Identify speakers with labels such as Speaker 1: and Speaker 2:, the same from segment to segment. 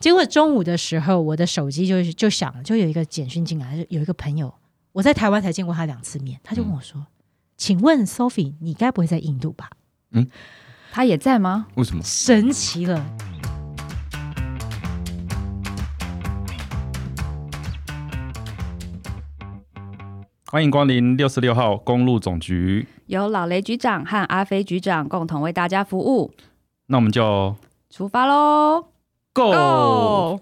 Speaker 1: 结果中午的时候，我的手机就就响了，就有一个简讯进来，有一个朋友，我在台湾才见过他两次面，他就问我说：“请问 Sophie，你该不会在印度吧？”
Speaker 2: 嗯，
Speaker 3: 他也在吗？
Speaker 2: 为什么？
Speaker 1: 神奇了。
Speaker 2: 欢迎光临六十六号公路总局。
Speaker 3: 由老雷局长和阿飞局长共同为大家服务。
Speaker 2: 那我们就
Speaker 3: 出发喽
Speaker 2: ！Go！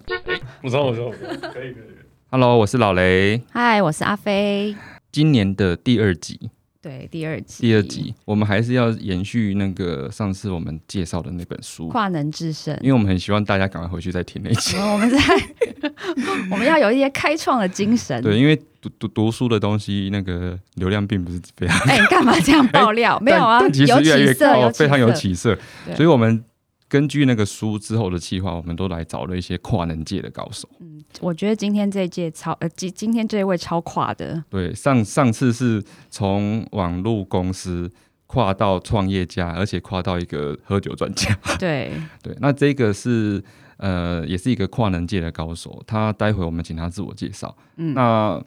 Speaker 2: 我说，我说，可以，可以。Hello，我是老雷。
Speaker 3: 嗨，我是阿飞。
Speaker 2: 今年的第二集。
Speaker 3: 对，第二集。
Speaker 2: 第二集，我们还是要延续那个上次我们介绍的那本书《
Speaker 3: 跨能制胜》，
Speaker 2: 因为我们很希望大家赶快回去再听那集。
Speaker 3: 我们在，我们要有一些开创的精神。
Speaker 2: 对，因为读读读书的东西，那个流量并不是非常。
Speaker 3: 哎，干嘛这样爆料？没有啊，有起色，
Speaker 2: 非常有起色。所以我们。根据那个书之后的计划，我们都来找了一些跨能界的高手。
Speaker 3: 嗯，我觉得今天这一届超呃，今今天这一位超跨的。
Speaker 2: 对，上上次是从网络公司跨到创业家，而且跨到一个喝酒专家。
Speaker 3: 对
Speaker 2: 对，那这个是呃，也是一个跨能界的高手。他待会我们请他自我介绍。嗯，那。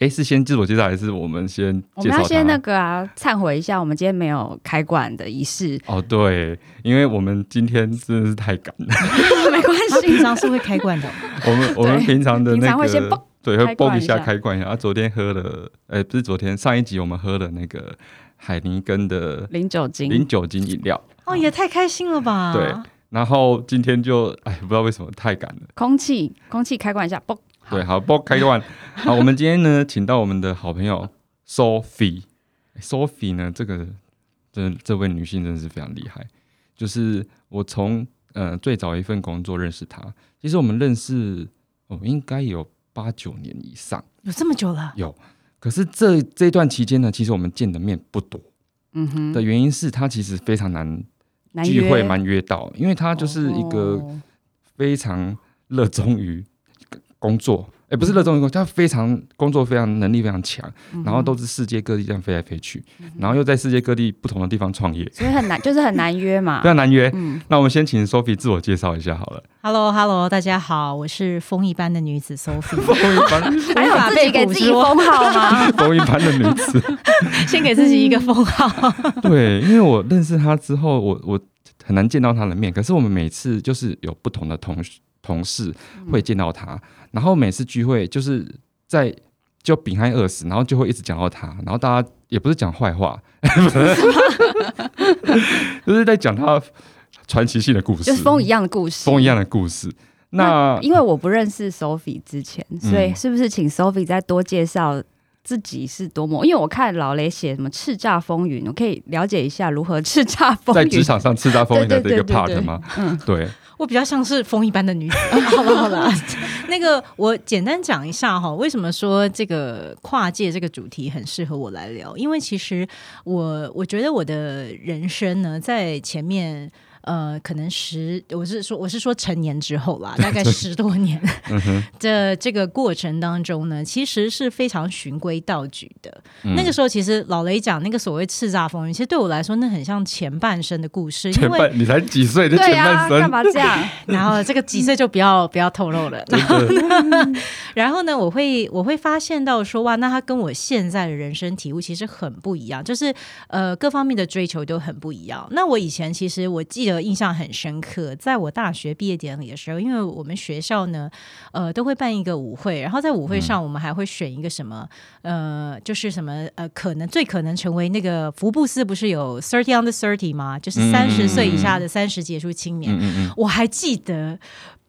Speaker 2: 哎，是先自我介绍还是我们先？
Speaker 3: 我们要先那个啊，忏悔一下，我们今天没有开馆的仪式。
Speaker 2: 哦，对，因为我们今天真的是太赶了。
Speaker 3: 没关系，
Speaker 1: 平常是会开罐的。
Speaker 2: 我们我们平常的那
Speaker 3: 个
Speaker 2: 对会蹦一下开罐一下。啊，昨天喝了，哎，不是昨天，上一集我们喝了那个海尼根的
Speaker 3: 零酒精
Speaker 2: 零酒精饮料。
Speaker 1: 哦，也太开心了吧！
Speaker 2: 对，然后今天就哎，不知道为什么太赶了。
Speaker 3: 空气空气开罐一下，嘣。
Speaker 2: 对，好，不开罐。好，我们今天呢，请到我们的好朋友 Sophie。Sophie 呢，这个这这位女性真的是非常厉害。就是我从呃最早一份工作认识她，其实我们认识哦，应该有八九年以上，
Speaker 1: 有这么久了。
Speaker 2: 有，可是这这段期间呢，其实我们见的面不多。嗯哼。的原因是她其实非常难聚会，蛮约到，因为她就是一个非常热衷于。工作，哎，不是热衷于工作，他非常工作非常能力非常强，然后都是世界各地这样飞来飞去，然后又在世界各地不同的地方创业，
Speaker 3: 所以很难，就是很难约嘛，
Speaker 2: 非常难约。那我们先请 Sophie 自我介绍一下好了。
Speaker 1: Hello，Hello，大家好，我是风一般的女子 Sophie。
Speaker 2: 风一般，
Speaker 3: 还有自己给自己封号吗？
Speaker 2: 风一般的女子，
Speaker 1: 先给自己一个封号。
Speaker 2: 对，因为我认识她之后，我我很难见到她的面，可是我们每次就是有不同的同同事会见到他。然后每次聚会就是在就饼害饿死，然后就会一直讲到他，然后大家也不是讲坏话，就是在讲他传奇性的故事，
Speaker 3: 就是风一样的故事，
Speaker 2: 风一样的故事。那
Speaker 3: 因为我不认识 Sophie 之前，所以是不是请 Sophie 再多介绍自己是多么？因为我看老雷写什么叱咤风云，我可以了解一下如何叱咤风
Speaker 2: 云，在职场上叱咤风云的一个 part 吗？嗯，对。
Speaker 1: 我比较像是风一般的女子。好了好了，那个我简单讲一下哈，为什么说这个跨界这个主题很适合我来聊？因为其实我我觉得我的人生呢，在前面。呃，可能十，我是说，我是说成年之后啦，大概十多年的 这个过程当中呢，其实是非常循规蹈矩的。那个时候，其实老雷讲那个所谓叱咤风云，其实对我来说，那很像前半生的故事。
Speaker 2: 前半，你才几岁的前半生？
Speaker 3: 干嘛这样？
Speaker 1: 然后这个几岁就不要不要透露了。然后呢，然后呢，我会我会发现到说，哇，那他跟我现在的人生体悟其实很不一样，就是呃，各方面的追求都很不一样。那我以前其实我记得。印象很深刻，在我大学毕业典礼的时候，因为我们学校呢，呃，都会办一个舞会，然后在舞会上，我们还会选一个什么，呃，就是什么，呃，可能最可能成为那个福布斯不是有 thirty under thirty 吗？就是三十岁以下的三十杰出青年，嗯我还记得。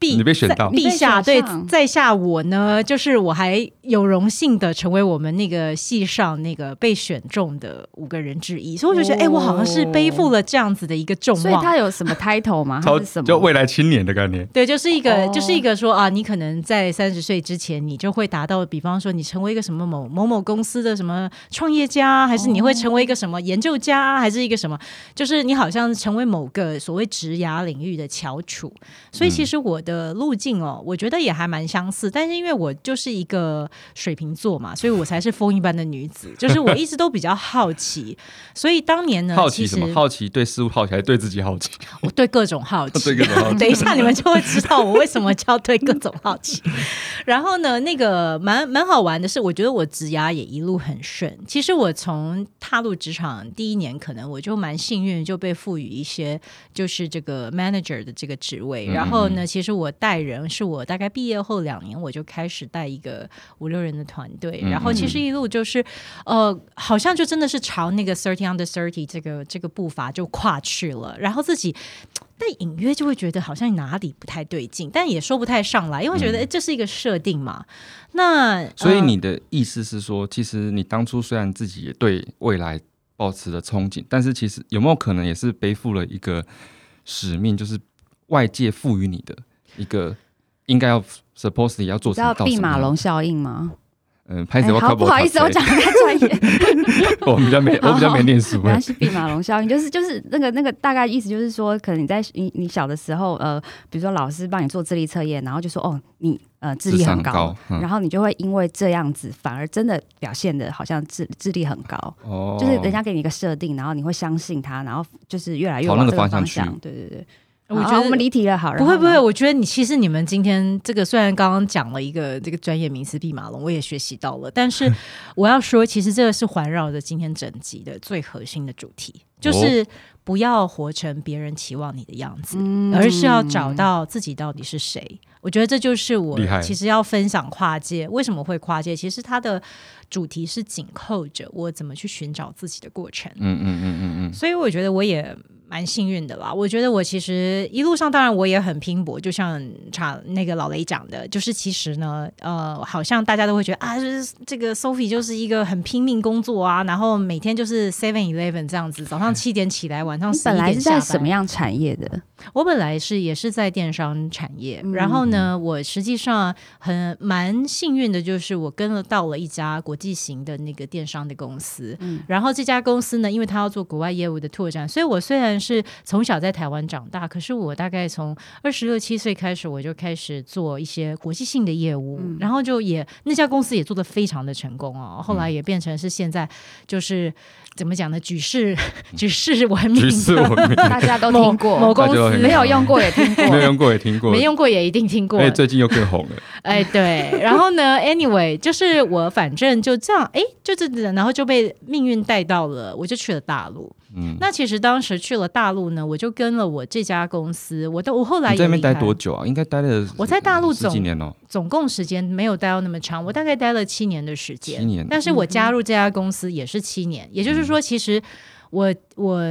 Speaker 2: 你被选到，
Speaker 1: 陛下对在下我呢，就是我还有荣幸的成为我们那个系上那个被选中的五个人之一，所以我就觉得，哎，我好像是背负了这样子的一个重望。所
Speaker 3: 以他有什么 title 吗？超什么？
Speaker 2: 就未来青年的概念。
Speaker 1: 对，就是一个，就是一个说啊，你可能在三十岁之前，你就会达到，比方说你成为一个什么某某某公司的什么创业家，还是你会成为一个什么研究家，还是一个什么，就是你好像成为某个所谓职涯领域的翘楚。所以其实我的。的路径哦，我觉得也还蛮相似。但是因为我就是一个水瓶座嘛，所以我才是风一般的女子，就是我一直都比较好奇。所以当年呢，
Speaker 2: 好奇什么？好奇对事物好奇，还是对自己好奇？
Speaker 1: 我对各种好奇。
Speaker 2: 对各种好奇。
Speaker 1: 等一下你们就会知道我为什么叫对各种好奇。然后呢，那个蛮蛮好玩的是，我觉得我职涯也一路很顺。其实我从踏入职场第一年，可能我就蛮幸运，就被赋予一些就是这个 manager 的这个职位。然后呢，其实我带人是我大概毕业后两年，我就开始带一个五六人的团队。然后其实一路就是呃，好像就真的是朝那个 thirty under thirty 这个这个步伐就跨去了。然后自己但隐约就会觉得好像哪里不太对劲，但也说不太上来，因为觉得这是一个设定嘛。那
Speaker 2: 所以你的意思是说，其实你当初虽然自己也对未来抱持了憧憬，但是其实有没有可能也是背负了一个使命，就是外界赋予你的一个应该要 supposedly 要做，
Speaker 3: 叫毕马龙效应吗？
Speaker 2: 嗯，拍子我
Speaker 3: 不好意思，我讲太专业。
Speaker 2: 我比较没，我比较没念书。
Speaker 3: 没关系，弼马龙效应就是就是那个那个大概意思就是说，可能你在你你小的时候，呃，比如说老师帮你做智力测验，然后就说哦，你呃智力很高，然后你就会因为这样子，反而真的表现的好像智智力很高。哦，就是人家给你一个设定，然后你会相信他，然后就是越来越往那个方向去。对对对。我觉得我们离题了，好，
Speaker 1: 不会不会，我觉得你其实你们今天这个虽然刚刚讲了一个这个专业名词“弼马龙”，我也学习到了，但是 我要说，其实这个是环绕着今天整集的最核心的主题，就是不要活成别人期望你的样子，而是要找到自己到底是谁。我觉得这就是我其实要分享跨界为什么会跨界，其实它的主题是紧扣着我怎么去寻找自己的过程。嗯嗯嗯嗯嗯，所以我觉得我也。蛮幸运的啦，我觉得我其实一路上当然我也很拼搏，就像查那个老雷讲的，就是其实呢，呃，好像大家都会觉得啊，就是这个 Sophie 就是一个很拼命工作啊，然后每天就是 Seven Eleven 这样子，早上七点起来，晚上
Speaker 3: 本来是在什么样产业的？
Speaker 1: 我本来是也是在电商产业，然后呢，我实际上很蛮幸运的，就是我跟了到了一家国际型的那个电商的公司，嗯，然后这家公司呢，因为他要做国外业务的拓展，所以我虽然是从小在台湾长大，可是我大概从二十六七岁开始，我就开始做一些国际性的业务，然后就也那家公司也做的非常的成功哦。后来也变成是现在就是怎么讲呢？举世 举世闻名，
Speaker 3: 大家都听过
Speaker 1: 某公司
Speaker 3: 没有用过也听过，
Speaker 2: 没有用过也听过，
Speaker 1: 没用过也一定听过。
Speaker 2: 哎，最近又更红了。
Speaker 1: 哎，对。然后呢？Anyway，就是我反正就这样，哎，就这样，然后就被命运带到了，我就去了大陆。嗯，那其实当时去了大陆呢，我就跟了我这家公司，我都我后来
Speaker 2: 在那边待多久啊？应该待了
Speaker 1: 我在大陆
Speaker 2: 总几年哦，
Speaker 1: 总共时间没有待到那么长，我大概待了七年的时间。
Speaker 2: 七年，
Speaker 1: 但是我加入这家公司也是七年，也就是说，其实我我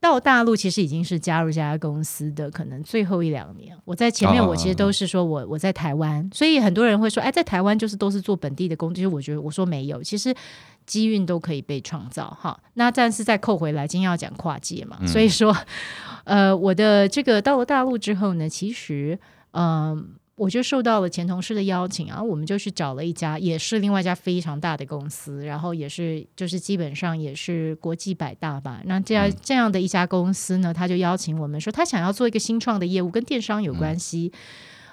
Speaker 1: 到大陆其实已经是加入这家公司的可能最后一两年。我在前面我其实都是说我我在台湾，所以很多人会说，哎，在台湾就是都是做本地的工，其实我觉得我说没有，其实。机运都可以被创造，哈。那但是再扣回来，今天要讲跨界嘛，所以说，呃，我的这个到了大陆之后呢，其实，嗯，我就受到了前同事的邀请啊，我们就去找了一家，也是另外一家非常大的公司，然后也是就是基本上也是国际百大吧。那这样这样的一家公司呢，他就邀请我们说，他想要做一个新创的业务，跟电商有关系。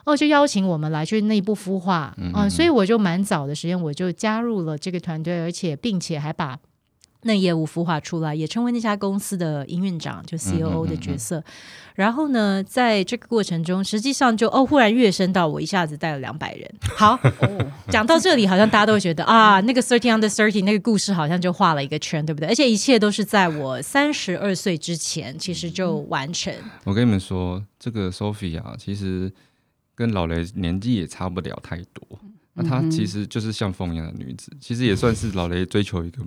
Speaker 1: 哦，就邀请我们来去内部孵化，嗯，所以我就蛮早的时间我就加入了这个团队，而且并且还把那业务孵化出来，也成为那家公司的营运长，就 C O O 的角色。然后呢，在这个过程中，实际上就哦，忽然跃升到我一下子带了两百人。好，讲到这里，好像大家都会觉得啊，那个 Thirty Under Thirty 那个故事好像就画了一个圈，对不对？而且一切都是在我三十二岁之前，其实就完成。
Speaker 2: 我跟你们说，这个 Sophie 啊，其实。跟老雷年纪也差不了太多，那她其实就是像风一样的女子，其实也算是老雷追求一个，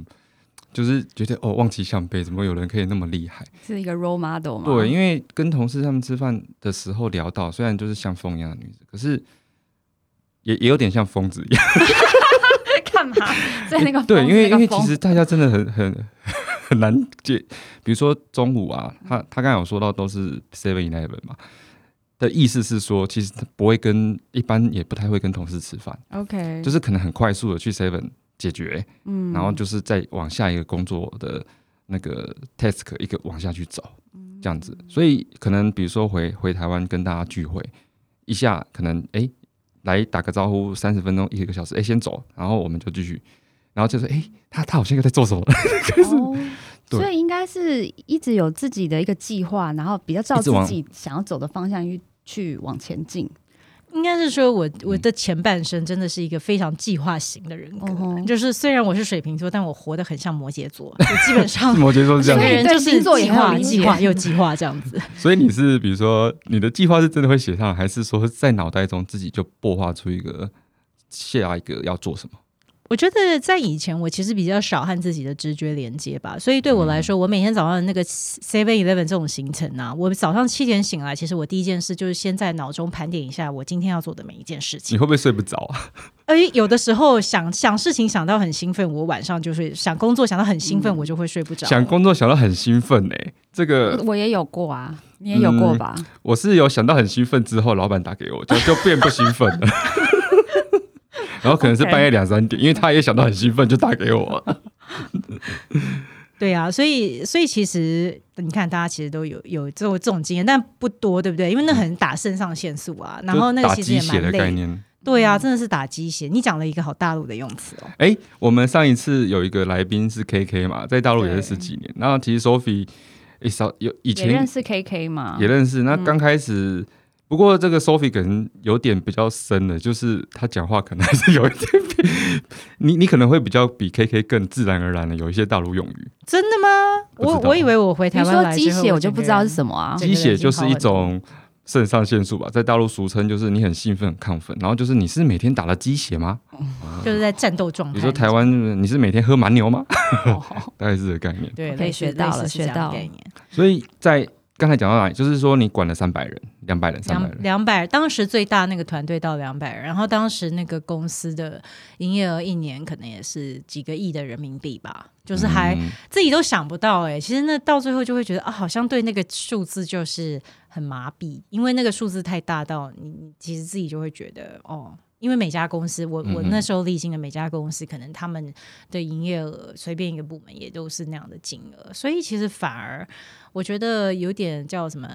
Speaker 2: 就是觉得哦，望其项背，怎么有人可以那么厉害？
Speaker 3: 是一个 role model 吗？
Speaker 2: 对，因为跟同事他们吃饭的时候聊到，虽然就是像风一样的女子，可是也也有点像疯子一样。
Speaker 3: 干嘛在那个？
Speaker 2: 对，因为因为其实大家真的很 很很难解，比如说中午啊，他他刚才有说到都是 seven eleven 嘛。的意思是说，其实他不会跟一般也不太会跟同事吃饭
Speaker 3: ，OK，
Speaker 2: 就是可能很快速的去 Seven 解决，嗯，然后就是再往下一个工作的那个 task 一个往下去走，这样子。所以可能比如说回回台湾跟大家聚会，一下可能哎来打个招呼，三十分钟一个小时，哎先走，然后我们就继续，然后就是哎他他好像又在做什么，
Speaker 3: 哦，所以应该是一直有自己的一个计划，然后比较照自己想要走的方向去去往前进。
Speaker 1: 应该是说，我我的前半生真的是一个非常计划型的人格，就是虽然我是水瓶座，但我活得很像摩羯座，基本上
Speaker 2: 摩羯座是这样，
Speaker 1: 人就是计划、计划又计划这样子。
Speaker 2: 所以你是比如说，你的计划是真的会写上，还是说在脑袋中自己就擘画出一个下一个要做什么？
Speaker 1: 我觉得在以前，我其实比较少和自己的直觉连接吧，所以对我来说，我每天早上的那个 Seven Eleven 这种行程啊，我早上七点醒来，其实我第一件事就是先在脑中盘点一下我今天要做的每一件事情。
Speaker 2: 你会不会睡不着啊？
Speaker 1: 哎，有的时候想想事情想到很兴奋，我晚上就睡；想工作想到很兴奋，我就会睡不着。
Speaker 2: 想工作想到很兴奋呢，这个
Speaker 3: 我也有过啊，你也有过吧？
Speaker 2: 我是有想到很兴奋之后，老板打给我，就就变不兴奋了。然后可能是半夜两三点，因为他也想到很兴奋，就打给我。
Speaker 1: 对啊，所以所以其实你看，大家其实都有有这种这种经验，但不多，对不对？因为那很打肾上腺素啊，然后那个其实也蛮累。对啊，真的是打鸡血。你讲了一个好大陆的用词哦。
Speaker 2: 哎，我们上一次有一个来宾是 K K 嘛，在大陆也是十几年。然后其实 Sophie 一少有以前
Speaker 3: 认识 K K 嘛，
Speaker 2: 也认识。那刚开始。不过这个 Sophie 可能有点比较深的，就是他讲话可能还是有一点，你你可能会比较比 KK 更自然而然的有一些大陆用语。
Speaker 1: 真的吗？我我以为我回台湾来
Speaker 3: 鸡血，我就不知道是什么啊。
Speaker 2: 鸡血就是一种肾上腺素吧，在大陆俗称就是你很兴奋、很亢奋，然后就是你是每天打了鸡血吗？
Speaker 1: 就是在战斗状态。
Speaker 2: 你说台湾你是每天喝蛮牛吗？大概是这个概念。
Speaker 1: 对，
Speaker 3: 可以学到了，学到概念。
Speaker 2: 所以在。刚才讲到哪里？就是说你管了三百人、两百人、三百人。
Speaker 1: 两百，当时最大那个团队到两百人，然后当时那个公司的营业额一年可能也是几个亿的人民币吧，就是还自己都想不到哎。其实那到最后就会觉得啊，好像对那个数字就是很麻痹，因为那个数字太大到你其实自己就会觉得哦。因为每家公司，我我那时候历经的每家公司，可能他们的营业额随便一个部门也都是那样的金额，所以其实反而我觉得有点叫什么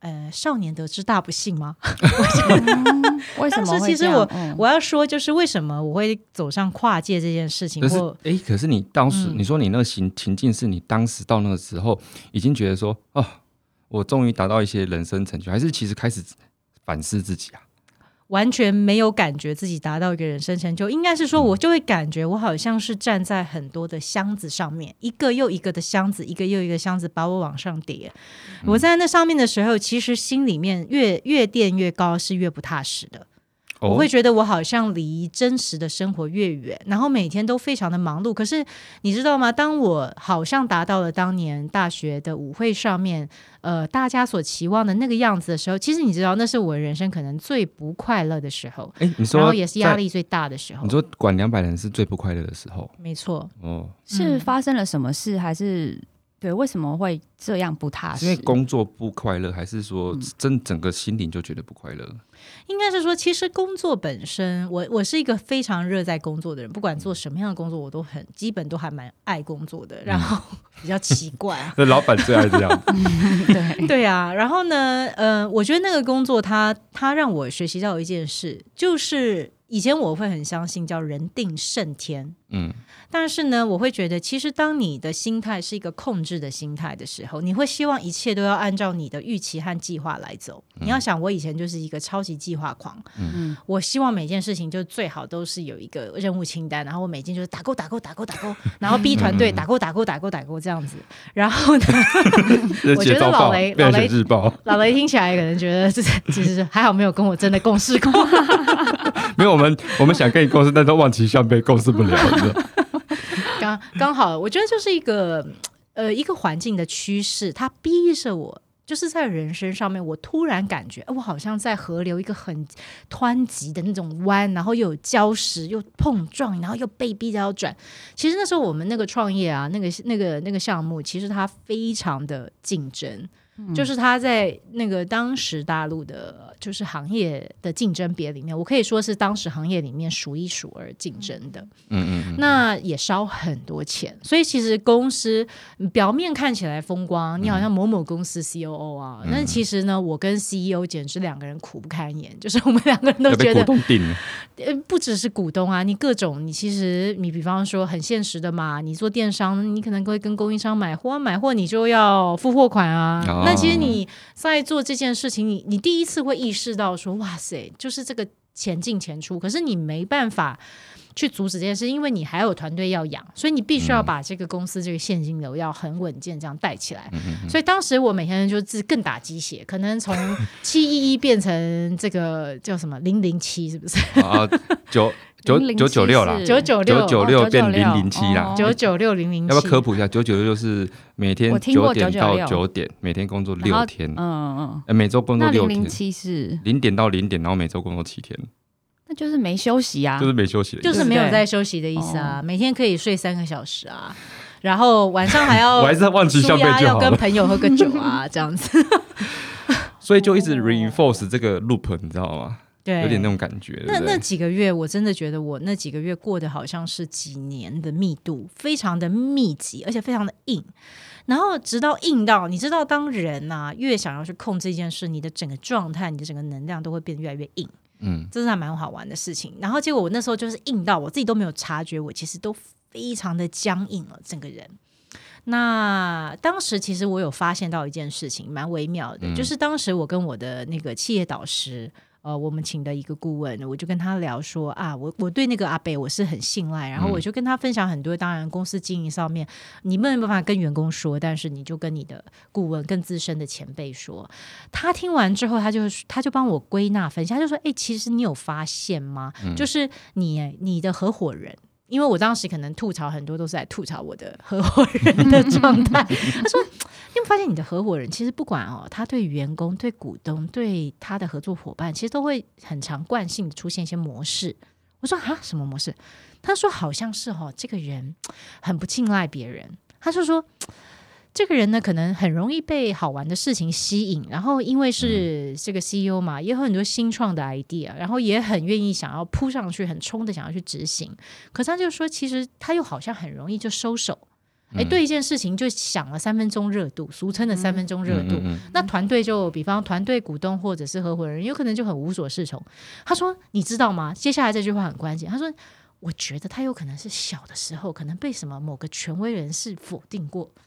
Speaker 1: 呃，少年得志大不幸吗？
Speaker 3: 为什么？
Speaker 1: 其实我我要说，就是为什么我会走上跨界这件事情？
Speaker 2: 可是哎，可是你当时你说你那个情情境是你当时到那个时候已经觉得说哦，我终于达到一些人生成就，还是其实开始反思自己啊？
Speaker 1: 完全没有感觉自己达到一个人生成就，应该是说，我就会感觉我好像是站在很多的箱子上面，一个又一个的箱子，一个又一个箱子把我往上叠。我在那上面的时候，其实心里面越越垫越高，是越不踏实的。我会觉得我好像离真实的生活越远，然后每天都非常的忙碌。可是你知道吗？当我好像达到了当年大学的舞会上面，呃，大家所期望的那个样子的时候，其实你知道，那是我人生可能最不快乐的时候。
Speaker 2: 哎，你说，
Speaker 1: 然后也是压力最大的时候。
Speaker 2: 你说管两百人是最不快乐的时候？
Speaker 1: 没错。
Speaker 3: 哦，是发生了什么事，还是？对，为什么会这样不踏实？
Speaker 2: 因为工作不快乐，还是说真整个心灵就觉得不快乐？
Speaker 1: 应该是说，其实工作本身，我我是一个非常热在工作的人，不管做什么样的工作，我都很基本都还蛮爱工作的。然后比较奇怪，
Speaker 2: 那老板最爱这样。
Speaker 1: 对 对啊，然后呢，呃，我觉得那个工作，他他让我学习到一件事，就是以前我会很相信叫人定胜天，嗯。但是呢，我会觉得，其实当你的心态是一个控制的心态的时候，你会希望一切都要按照你的预期和计划来走。你要想，我以前就是一个超级计划狂，嗯，我希望每件事情就最好都是有一个任务清单，然后我每件就是打勾打勾打勾打勾，然后逼团队打勾打勾打勾打勾这样子。然后呢，我觉得老雷老雷
Speaker 2: 日报。
Speaker 1: 老雷听起来可能觉得这其实还好没有跟我真的共事过，
Speaker 2: 没有我们我们想跟你共事，但都望其项背，共事不了。
Speaker 1: 刚刚好，我觉得就是一个呃一个环境的趋势，它逼着我，就是在人生上面，我突然感觉，我好像在河流一个很湍急的那种弯，然后又有礁石，又碰撞，然后又被逼着要转。其实那时候我们那个创业啊，那个那个那个项目，其实它非常的竞争。就是他在那个当时大陆的，就是行业的竞争别里面，我可以说是当时行业里面数一数二竞争的。嗯嗯，那也烧很多钱，所以其实公司表面看起来风光，你好像某某公司 C O O 啊，那其实呢，我跟 C E O 简直两个人苦不堪言，就是我们两个人都觉得，呃，不只是股东啊，你各种，你其实你比方说很现实的嘛，你做电商，你可能会跟供应商买货，买货你就要付货款啊。那其实你在做这件事情，你你第一次会意识到说，哇塞，就是这个钱进钱出，可是你没办法去阻止这件事，因为你还有团队要养，所以你必须要把这个公司这个现金流要很稳健这样带起来。所以当时我每天就是更打鸡血，可能从七一一变成这个叫什么零零七，是不是？
Speaker 2: 啊，九。九九九六啦，
Speaker 1: 九九六
Speaker 2: 九六变零零七啦，
Speaker 1: 九九六零零七。
Speaker 2: 要不要科普一下？九九六就是每天九点到九点，每天工作六天，
Speaker 3: 嗯
Speaker 2: 嗯，每周工作六天。
Speaker 3: 零零七是？
Speaker 2: 零点到零点，然后每周工作七天，
Speaker 3: 那就是没休息啊，
Speaker 2: 就是没休息，
Speaker 1: 就是没有在休息的意思啊。每天可以睡三个小时啊，然后晚上还要
Speaker 2: 我还是忘记消费
Speaker 1: 要跟朋友喝个酒啊，这样子。
Speaker 2: 所以就一直 reinforce 这个 loop，你知道吗？
Speaker 1: 对，
Speaker 2: 有点那种感觉。
Speaker 1: 那那几个月，我真的觉得我那几个月过得好像是几年的密度，非常的密集，而且非常的硬。然后直到硬到，你知道，当人呐越想要去控制一件事，你的整个状态、你的整个能量都会变得越来越硬。嗯，这是还蛮好玩的事情。然后结果我那时候就是硬到我自己都没有察觉，我其实都非常的僵硬了，整个人。那当时其实我有发现到一件事情，蛮微妙的，就是当时我跟我的那个企业导师。呃，我们请的一个顾问，我就跟他聊说啊，我我对那个阿北我是很信赖，然后我就跟他分享很多，当然公司经营上面你没有办法跟员工说，但是你就跟你的顾问更资深的前辈说。他听完之后，他就他就帮我归纳分析，他就说，哎，其实你有发现吗？就是你你的合伙人。因为我当时可能吐槽很多都是在吐槽我的合伙人的状态。他说：“你有发现你的合伙人其实不管哦，他对员工、对股东、对他的合作伙伴，其实都会很常惯性的出现一些模式。”我说：“啊，什么模式？”他说：“好像是哦，这个人很不信赖别人。”他就说。这个人呢，可能很容易被好玩的事情吸引，然后因为是这个 CEO 嘛，也有很多新创的 idea，然后也很愿意想要扑上去，很冲的想要去执行。可是他就说，其实他又好像很容易就收手，哎，对一件事情就想了三分钟热度，俗称的三分钟热度。那团队就比方团队股东或者是合伙人，有可能就很无所适从。他说：“你知道吗？接下来这句话很关键。”他说：“我觉得他有可能是小的时候可能被什么某个权威人士否定过。”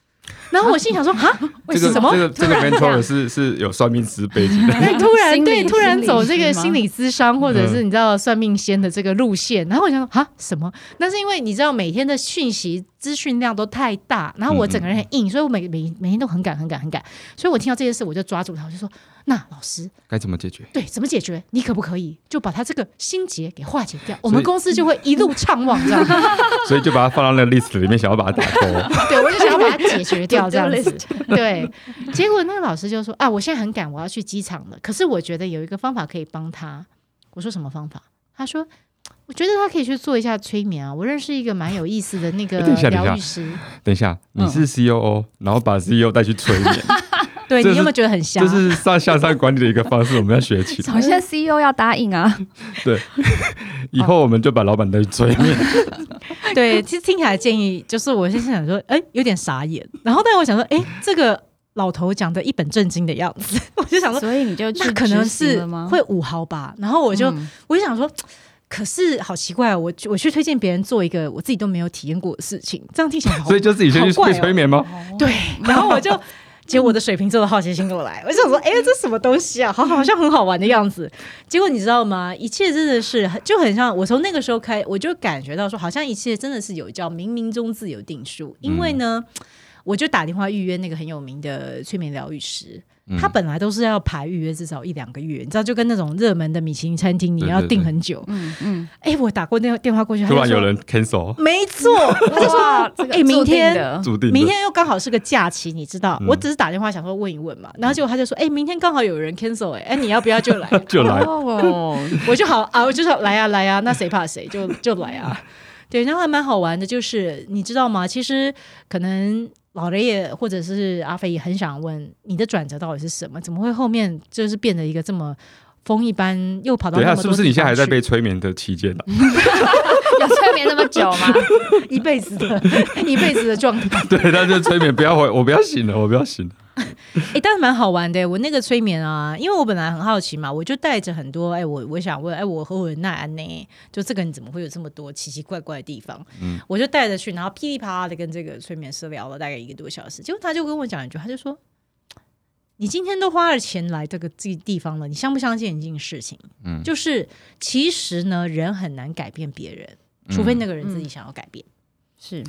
Speaker 1: 然后我心想说啊，为什么
Speaker 2: 这个这个 mentor 是是有算命师背景的？
Speaker 1: 突然对，突然走这个心理咨商，或者是你知道算命仙的这个路线。然后我想说啊，什么？那是因为你知道每天的讯息资讯量都太大，然后我整个人很硬，所以我每每每天都很赶很赶很赶。所以我听到这件事，我就抓住他，我就说。那老师
Speaker 2: 该怎么解决？
Speaker 1: 对，怎么解决？你可不可以就把他这个心结给化解掉？我们公司就会一路畅旺，知道吗？
Speaker 2: 所以就把它放到那个 list 里面，想要把它打破。
Speaker 1: 对，我就想要把它解决掉，这样子。对，结果那个老师就说：“啊，我现在很赶，我要去机场了。可是我觉得有一个方法可以帮他。”我说：“什么方法？”他说：“我觉得他可以去做一下催眠啊。我认识一个蛮有意思的那个 疗愈师。
Speaker 2: 等一下，你是 C O O，然后把 C E O 带去催眠。”
Speaker 1: 对你有没有觉得很像？
Speaker 2: 就是上下山管理的一个方式，我们要学起来。
Speaker 3: 好像 CEO 要答应啊。
Speaker 2: 对，以后我们就把老板带去催眠。
Speaker 1: 对，其实听起来建议就是，我先想说，哎，有点傻眼。然后，但我想说，哎，这个老头讲的一本正经的样子，我就想说，
Speaker 3: 所以你就
Speaker 1: 去可能是会五毫吧。然后我就我就想说，可是好奇怪，我我去推荐别人做一个我自己都没有体验过的事情，这样听起来好，
Speaker 2: 所以就自己先去被催眠吗？
Speaker 1: 对，然后我就。结果我的水瓶座的好奇心过来，我想说，哎，这什么东西啊？好好像很好玩的样子。结果你知道吗？一切真的是就很像我从那个时候开，我就感觉到说，好像一切真的是有叫冥冥中自有定数。因为呢，我就打电话预约那个很有名的催眠疗愈师。他本来都是要排预约至少一两个月，你知道，就跟那种热门的米其林餐厅，你要订很久。嗯嗯。哎，我打过那电话过去，
Speaker 2: 突然有人 cancel。
Speaker 1: 没错，他就说：“哎，明天，明天又刚好是个假期，你知道？我只是打电话想说问一问嘛。然后结果他就说：哎，明天刚好有人 cancel，哎，哎，你要不要就来？
Speaker 2: 就来 哦。
Speaker 1: 我就好啊，我就说来呀来呀，那谁怕谁就就来啊。对，然后还蛮好玩的，就是你知道吗？其实可能老雷也或者是阿飞也很想问你的转折到底是什么？怎么会后面就是变得一个这么风一般又跑到？
Speaker 2: 等一下，是不是你现在还在被催眠的期间呢？
Speaker 3: 有催眠那么久吗？
Speaker 1: 一辈子的，一辈子的状态。
Speaker 2: 对，那就催眠，不要回，我不要醒了，我不要醒了。
Speaker 1: 哎，但是蛮好玩的。我那个催眠啊，因为我本来很好奇嘛，我就带着很多哎，我我想问，哎，我和我的奈安呢，就这个人怎么会有这么多奇奇怪怪的地方？嗯，我就带着去，然后噼里啪啦的跟这个催眠师聊了大概一个多小时。结果他就跟我讲一句，他就说：“你今天都花了钱来这个这地方了，你相不相信一件事情？嗯，就是其实呢，人很难改变别人，除非那个人自己想要改变。
Speaker 3: 是。”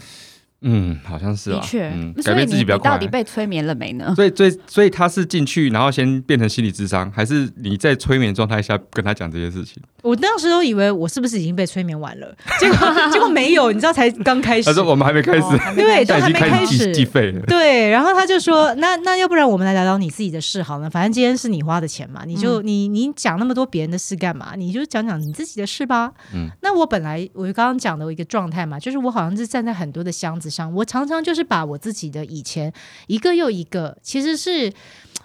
Speaker 2: 嗯，好像是
Speaker 3: 的确，
Speaker 2: 改变自己比较快。
Speaker 3: 到底被催眠了没呢？
Speaker 2: 所以，所以，所以他是进去，然后先变成心理智商，还是你在催眠状态下跟他讲这些事情？
Speaker 1: 我当时都以为我是不是已经被催眠完了，结果 结果没有，你知道才刚开始。
Speaker 2: 他说我们还没开始，
Speaker 1: 对，都还没开始
Speaker 2: 计费。
Speaker 1: 对，然后他就说，那那要不然我们来聊聊你自己的事好了，反正今天是你花的钱嘛，你就你你讲那么多别人的事干嘛？你就讲讲你自己的事吧。嗯，那我本来我刚刚讲的一个状态嘛，就是我好像是站在很多的箱子上，我常常就是把我自己的以前一个又一个，其实是。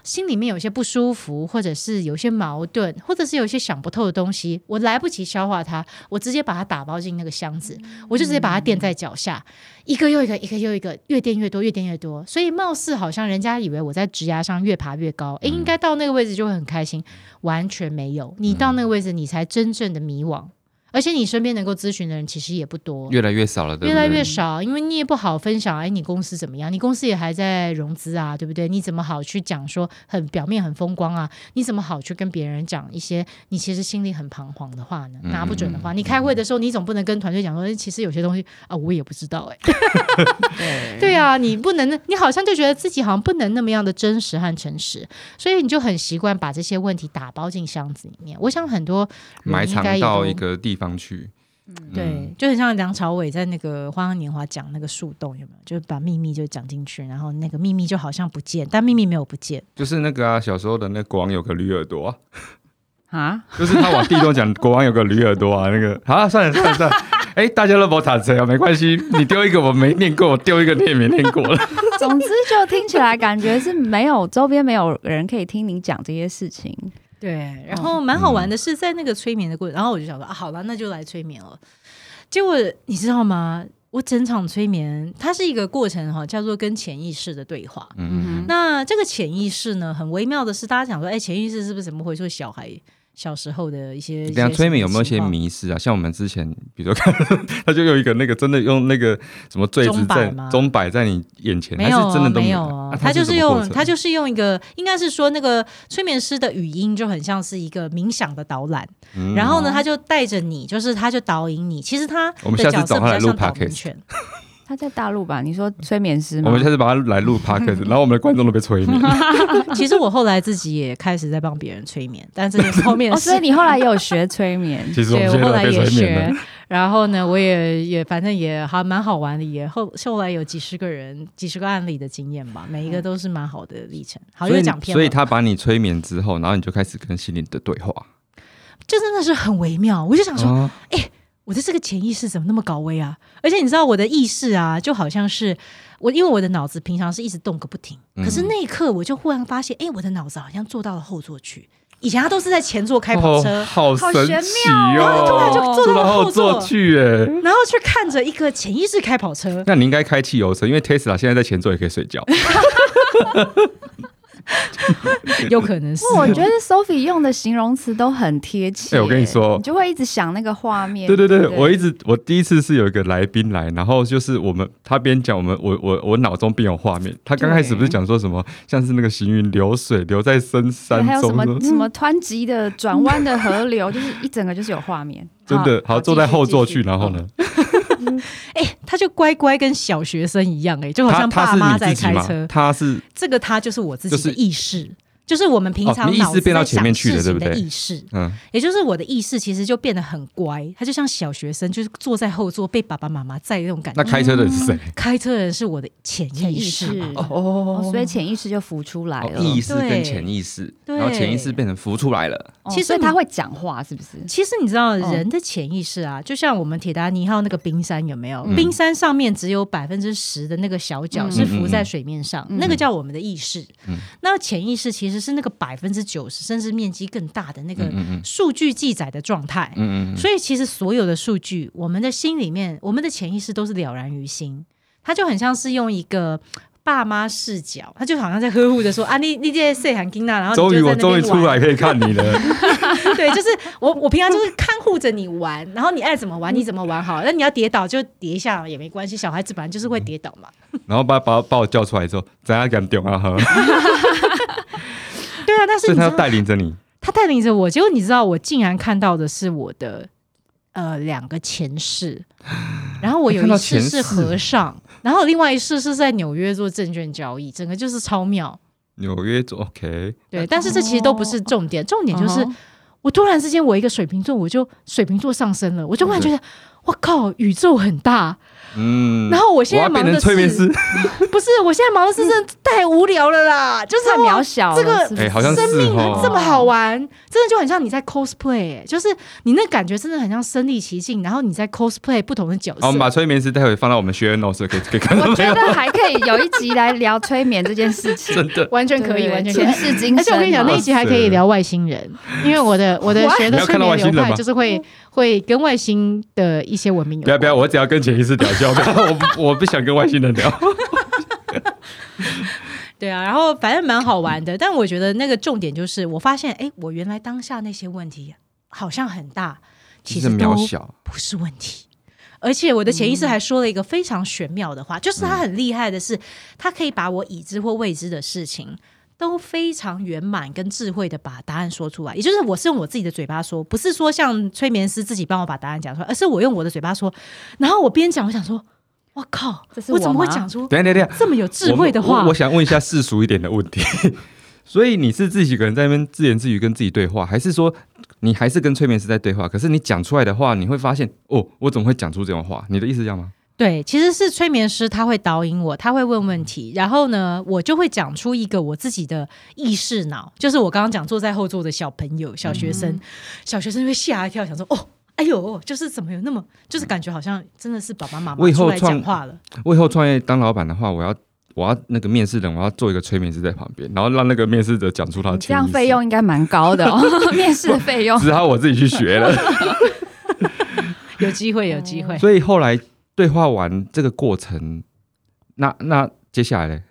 Speaker 1: 心里面有些不舒服，或者是有些矛盾，或者是有些想不透的东西，我来不及消化它，我直接把它打包进那个箱子，我就直接把它垫在脚下，一个又一个，一个又一个，越垫越多，越垫越多。所以貌似好像人家以为我在直牙上越爬越高，诶，应该到那个位置就会很开心，完全没有。你到那个位置，你才真正的迷惘。而且你身边能够咨询的人其实也不多，
Speaker 2: 越来越少了，
Speaker 1: 越来越少，因为你也不好分享。哎，你公司怎么样？你公司也还在融资啊，对不对？你怎么好去讲说很表面很风光啊？你怎么好去跟别人讲一些你其实心里很彷徨的话呢？拿不准的话，你开会的时候你总不能跟团队讲说，其实有些东西啊，我也不知道。哎，对啊，你不能，你好像就觉得自己好像不能那么样的真实和诚实，所以你就很习惯把这些问题打包进箱子里面。我想很多
Speaker 2: 埋藏到一个地。方去，
Speaker 1: 对，就很像梁朝伟在那个《花样年华》讲那个树洞，有没有？就是把秘密就讲进去，然后那个秘密就好像不见，但秘密没有不见。
Speaker 2: 就是那个啊，小时候的那国王有个驴耳朵啊，啊就是他往地洞讲国王有个驴耳朵啊，那个啊，算了算了算了，哎，大家都不打车啊，没关系，你丢一个我没念过，我丢一个你也没念过了。
Speaker 3: 总之，就听起来感觉是没有周边没有人可以听你讲这些事情。
Speaker 1: 对，然后蛮好玩的是在那个催眠的过程，然后我就想说啊，好了，那就来催眠了。结果你知道吗？我整场催眠它是一个过程哈，叫做跟潜意识的对话。嗯，那这个潜意识呢，很微妙的是，大家想说，哎，潜意识是不是怎么回事？小孩。小时候的一些，
Speaker 2: 这样催眠有没有一些迷失啊？像我们之前，比如说看，他就用一个那个真的用那个什么坠子在钟摆在你眼前，
Speaker 1: 没有
Speaker 2: 真的
Speaker 1: 没有，他就是用他就是用一个，应该是说那个催眠师的语音就很像是一个冥想的导览，然后呢，他就带着你，就是他就导引你，其实他
Speaker 2: 我们下次找他来录 p o d
Speaker 3: 他在大陆吧？你说催眠师吗？
Speaker 2: 我们下次把他来录 podcast，然后我们的观众都被催眠。
Speaker 1: 其实我后来自己也开始在帮别人催眠，但是后面
Speaker 3: 所以你后来也有学催眠？
Speaker 2: 其实我
Speaker 1: 后来也学。然后呢，我也也反正也还蛮好玩的，也后后来有几十个人、几十个案例的经验吧，每一个都是蛮好的历程。好，又讲偏
Speaker 2: 所以他把你催眠之后，然后你就开始跟心灵的对话，
Speaker 1: 就真的是很微妙。我就想说，哎。我的这个潜意识怎么那么高危啊？而且你知道我的意识啊，就好像是我，因为我的脑子平常是一直动个不停，可是那一刻我就忽然发现，哎，我的脑子好像坐到了后座去。以前他都是在前座开跑车，
Speaker 2: 好神奇哦！
Speaker 1: 突然就坐到后座
Speaker 2: 去，哎，
Speaker 1: 然后去看着一个潜意识开跑车。
Speaker 2: 那你应该开汽油车，因为 Tesla 现在在前座也可以睡觉。
Speaker 1: 有可能是，
Speaker 3: 我觉得 Sophie 用的形容词都很贴切。
Speaker 2: 哎，我跟你说，
Speaker 3: 你就会一直想那个画面。
Speaker 2: 对对对，我一直我第一次是有一个来宾来，然后就是我们他边讲，我们我我我脑中便有画面。他刚开始不是讲说什么，像是那个行云流水，流在深山中，还有
Speaker 3: 什么什么湍急的转弯的河流，就是一整个就是有画面。
Speaker 2: 真的，好坐在后座去，然后呢？
Speaker 1: 哎，他就乖乖跟小学生一样，哎，就好像爸妈在开车。
Speaker 2: 他是
Speaker 1: 这个，他就是我自己的意识。就是我们平常
Speaker 2: 意识变到前面去
Speaker 1: 了，
Speaker 2: 对不对？
Speaker 1: 意识，嗯，也就是我的意识其实就变得很乖，他就像小学生，就是坐在后座被爸爸妈妈载那种感觉。
Speaker 2: 那开车的人是谁？
Speaker 1: 开车的人是我的潜意识
Speaker 3: 哦，所以潜意识就浮出来了。
Speaker 2: 意识跟潜意识，然后潜意识变成浮出来了。
Speaker 3: 其实他会讲话，是不是？
Speaker 1: 其实你知道，人的潜意识啊，就像我们铁达尼号那个冰山，有没有？冰山上面只有百分之十的那个小角是浮在水面上，那个叫我们的意识。那潜意识其实是那个百分之。九十甚至面积更大的那个数据记载的状态，所以其实所有的数据，我们的心里面，我们的潜意识都是了然于心，它就很像是用一个爸妈视角，他就好像在呵护着说 啊，你你这些岁寒金娜，然后
Speaker 2: 终于我终于出来可以看你了，
Speaker 1: 对，就是我我平常就是看护着你玩，然后你爱怎么玩你怎么玩好，那你要跌倒就跌一下也没关系，小孩子本来就是会跌倒嘛。
Speaker 2: 然后把把把我叫出来之后，怎样敢丢啊？哈。
Speaker 1: 对啊，但是
Speaker 2: 他带领着你，
Speaker 1: 他带领着我，结果你知道，我竟然看到的是我的呃两个前世，然后我有一世是和尚，然后另外一世是在纽约做证券交易，整个就是超妙。
Speaker 2: 纽约做 OK，
Speaker 1: 对，但是这其实都不是重点，重点就是我突然之间我一个水瓶座，我就水瓶座上升了，我就突然觉得，我靠，宇宙很大。嗯，然后我现在忙的
Speaker 2: 催眠师，
Speaker 1: 不是，我现在忙的是真的太无聊了啦，就是
Speaker 3: 太渺小，
Speaker 1: 这个
Speaker 2: 哎，好像
Speaker 1: 生命这么好玩，真的就很像你在 cosplay，就是你那感觉真的很像身临其境，然后你在 cosplay 不同的角色。
Speaker 2: 好，我们把催眠师待会放到我们学员 notes 可以可以看。
Speaker 3: 我觉得还可以有一集来聊催眠这件事情，
Speaker 2: 真的。
Speaker 1: 完全可以，完全
Speaker 3: 前世今生。
Speaker 1: 而且我跟你讲，那一集还可以聊外星人，因为我的我的学的催眠流派就是会会跟外星的一些文明有。
Speaker 2: 不要不要，我只要跟潜意识聊交，我不。我不想跟外星人聊。
Speaker 1: 对啊，然后反正蛮好玩的，但我觉得那个重点就是，我发现，哎，我原来当下那些问题好像很大，其实
Speaker 2: 渺小，
Speaker 1: 不是问题。而且我的潜意识还说了一个非常玄妙的话，就是他很厉害的是，他可以把我已知或未知的事情。都非常圆满跟智慧的把答案说出来，也就是我是用我自己的嘴巴说，不是说像催眠师自己帮我把答案讲出来，而是我用我的嘴巴说。然后我边讲，我想说，我靠，我怎么会讲出
Speaker 2: 等等等
Speaker 1: 这么有智慧的话？
Speaker 2: 我想问一下世俗一点的问题，所以你是自己一个人在那边自言自语跟自己对话，还是说你还是跟催眠师在对话？可是你讲出来的话，你会发现，哦，我怎么会讲出这种话？你的意思这样吗？
Speaker 1: 对，其实是催眠师，他会导引我，他会问问题，然后呢，我就会讲出一个我自己的意识脑，就是我刚刚讲坐在后座的小朋友、小学生，小学生会吓一跳，想说哦，哎呦，就是怎么有那么，就是感觉好像真的是爸爸妈妈出来讲话了。
Speaker 2: 我以后创业当老板的话，我要我要那个面试人，我要做一个催眠师在旁边，然后让那个面试者讲出他的。
Speaker 3: 这样费用应该蛮高的哦，面试的费用
Speaker 2: 只好我自己去学了。
Speaker 1: 有机会，有机会。
Speaker 2: 所以后来。对话完这个过程，那那接下来呢？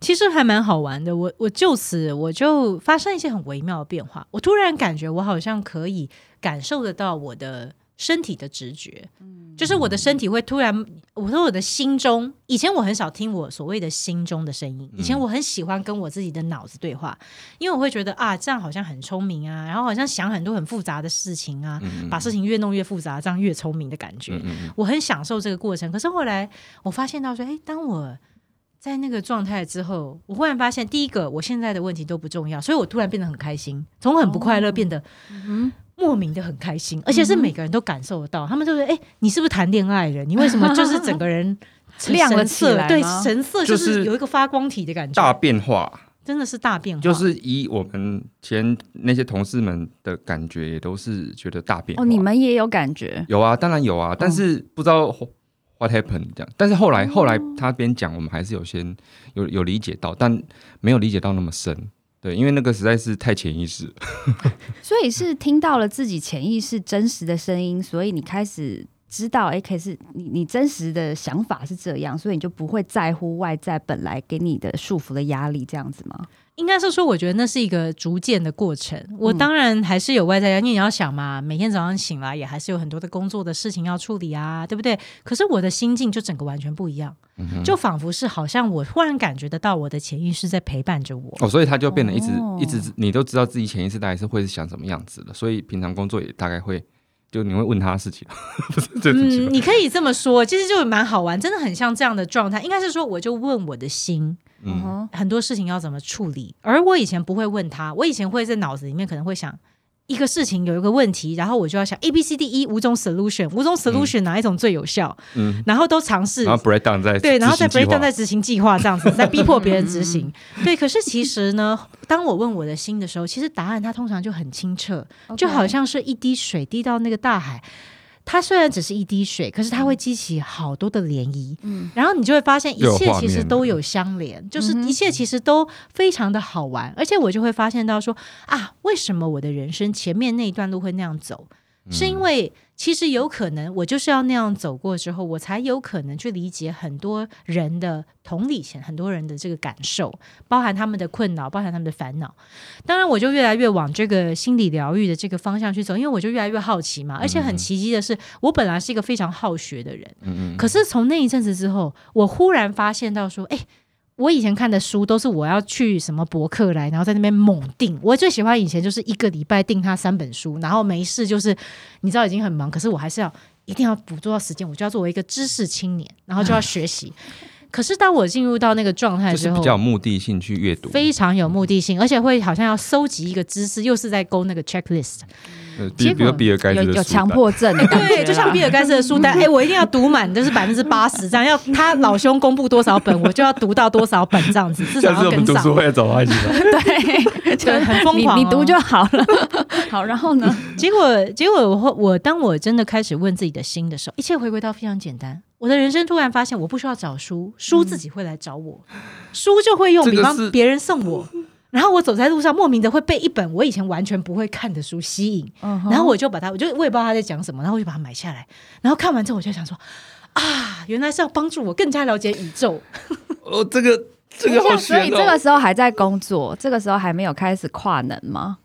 Speaker 1: 其实还蛮好玩的。我我就此我就发生一些很微妙的变化。我突然感觉我好像可以感受得到我的。身体的直觉，就是我的身体会突然，我说我的心中，以前我很少听我所谓的心中的声音，以前我很喜欢跟我自己的脑子对话，因为我会觉得啊，这样好像很聪明啊，然后好像想很多很复杂的事情啊，把事情越弄越复杂，这样越聪明的感觉，我很享受这个过程。可是后来我发现到说，哎，当我在那个状态之后，我忽然发现，第一个，我现在的问题都不重要，所以我突然变得很开心，从很不快乐变得，嗯。莫名的很开心，而且是每个人都感受得到。他们就说：“哎，你是不是谈恋爱了？你为什么就是整个人
Speaker 3: 亮了起来？
Speaker 1: 对，神色就是有一个发光体的感觉，
Speaker 2: 大变化，
Speaker 1: 真的是大变化。
Speaker 2: 就是以我们前那些同事们的感觉，也都是觉得大变化。
Speaker 3: 哦，你们也有感觉？
Speaker 2: 有啊，当然有啊，但是不知道 what happened 这样。但是后来，后来他边讲，我们还是有先有有理解到，但没有理解到那么深。”对，因为那个实在是太潜意识，
Speaker 3: 所以是听到了自己潜意识真实的声音，所以你开始知道，哎，可是你你真实的想法是这样，所以你就不会在乎外在本来给你的束缚的压力，这样子吗？
Speaker 1: 应该是说，我觉得那是一个逐渐的过程。我当然还是有外在压力，因为你要想嘛，每天早上醒来也还是有很多的工作的事情要处理啊，对不对？可是我的心境就整个完全不一样，就仿佛是好像我忽然感觉得到我的潜意识在陪伴着我。
Speaker 2: 哦，所以他就变得一直一直，你都知道自己潜意识大概是会是想什么样子的，所以平常工作也大概会就你会问他事情。
Speaker 1: 嗯，你可以这么说，其实就蛮好玩，真的很像这样的状态。应该是说，我就问我的心。嗯，很多事情要怎么处理，而我以前不会问他，我以前会在脑子里面可能会想。一个事情有一个问题，然后我就要想 A B C D E 五种 solution，五种 solution 哪一种最有效？嗯，然后都尝试，
Speaker 2: 然后 breakdown 在
Speaker 1: 对，然后再 breakdown 在执行计划这样子，在逼迫别人执行。对，可是其实呢，当我问我的心的时候，其实答案它通常就很清澈，就好像是一滴水滴到那个大海。它虽然只是一滴水，可是它会激起好多的涟漪，嗯，然后你就会发现一切其实都有相连，就是一切其实都非常的好玩，而且我就会发现到说啊，为什么我的人生前面那一段路会那样走？是因为其实有可能我就是要那样走过之后，我才有可能去理解很多人的同理心，很多人的这个感受，包含他们的困扰，包含他们的烦恼。当然，我就越来越往这个心理疗愈的这个方向去走，因为我就越来越好奇嘛。而且很奇迹的是，我本来是一个非常好学的人，嗯嗯，可是从那一阵子之后，我忽然发现到说，哎。我以前看的书都是我要去什么博客来，然后在那边猛订。我最喜欢以前就是一个礼拜订他三本书，然后没事就是你知道已经很忙，可是我还是要一定要捕捉到时间，我就要作为一个知识青年，然后就要学习。可是当我进入到那个状态之后，
Speaker 2: 比较目的性去阅读，
Speaker 1: 非常有目的性，而且会好像要收集一个知识，又是在勾那个 checklist。
Speaker 2: 比比如比尔盖茨
Speaker 3: 有有强迫症，
Speaker 1: 对，就像比尔盖茨的书单，哎，我一定要读满，就是百分之八十这样。要他老兄公布多少本，我就要读到多少本这样子，至少要跟
Speaker 2: 上。读书会走到一起
Speaker 3: 对，
Speaker 1: 就，很疯狂，
Speaker 3: 你读就好了。好，然后呢？
Speaker 1: 结果结果我我当我真的开始问自己的心的时候，一切回归到非常简单。我的人生突然发现，我不需要找书，书自己会来找我，书就会用，比方别人送我。然后我走在路上，莫名的会被一本我以前完全不会看的书吸引，然后我就把它，我就我也不知道他在讲什么，然后我就把它买下来。然后看完之后，我就想说，啊，原来是要帮助我更加了解宇宙。
Speaker 2: 哦，这个这个好
Speaker 3: 所以这个时候还在工作，这个时候还没有开始跨能吗？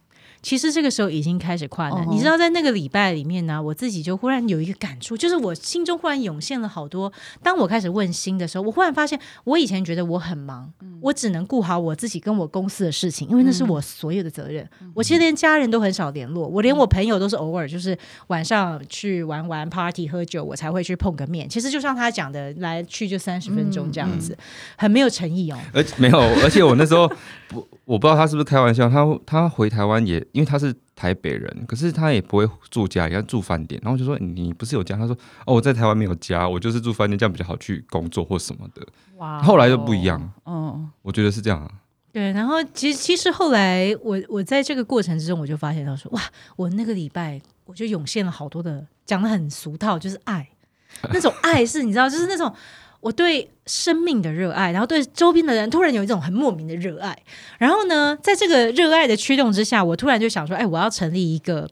Speaker 1: 其实这个时候已经开始跨了。你知道，在那个礼拜里面呢，我自己就忽然有一个感触，就是我心中忽然涌现了好多。当我开始问心的时候，我忽然发现，我以前觉得我很忙，我只能顾好我自己跟我公司的事情，因为那是我所有的责任。我其实连家人都很少联络，我连我朋友都是偶尔就是晚上去玩玩 party 喝酒，我才会去碰个面。其实就像他讲的，来去就三十分钟这样子，很没有诚意哦。
Speaker 2: 而没有，而且我那时候不，我不知道他是不是开玩笑，他他回台湾也。因为他是台北人，可是他也不会住家，要住饭店。然后就说：“你不是有家？”他说：“哦，我在台湾没有家，我就是住饭店，这样比较好去工作或什么的。”哇！后来就不一样。嗯，我觉得是这样。
Speaker 1: 对，然后其实其实后来我我在这个过程之中，我就发现到说：“哇，我那个礼拜我就涌现了好多的，讲的很俗套，就是爱，那种爱是你知道，就是那种。”我对生命的热爱，然后对周边的人突然有一种很莫名的热爱，然后呢，在这个热爱的驱动之下，我突然就想说，哎，我要成立一个。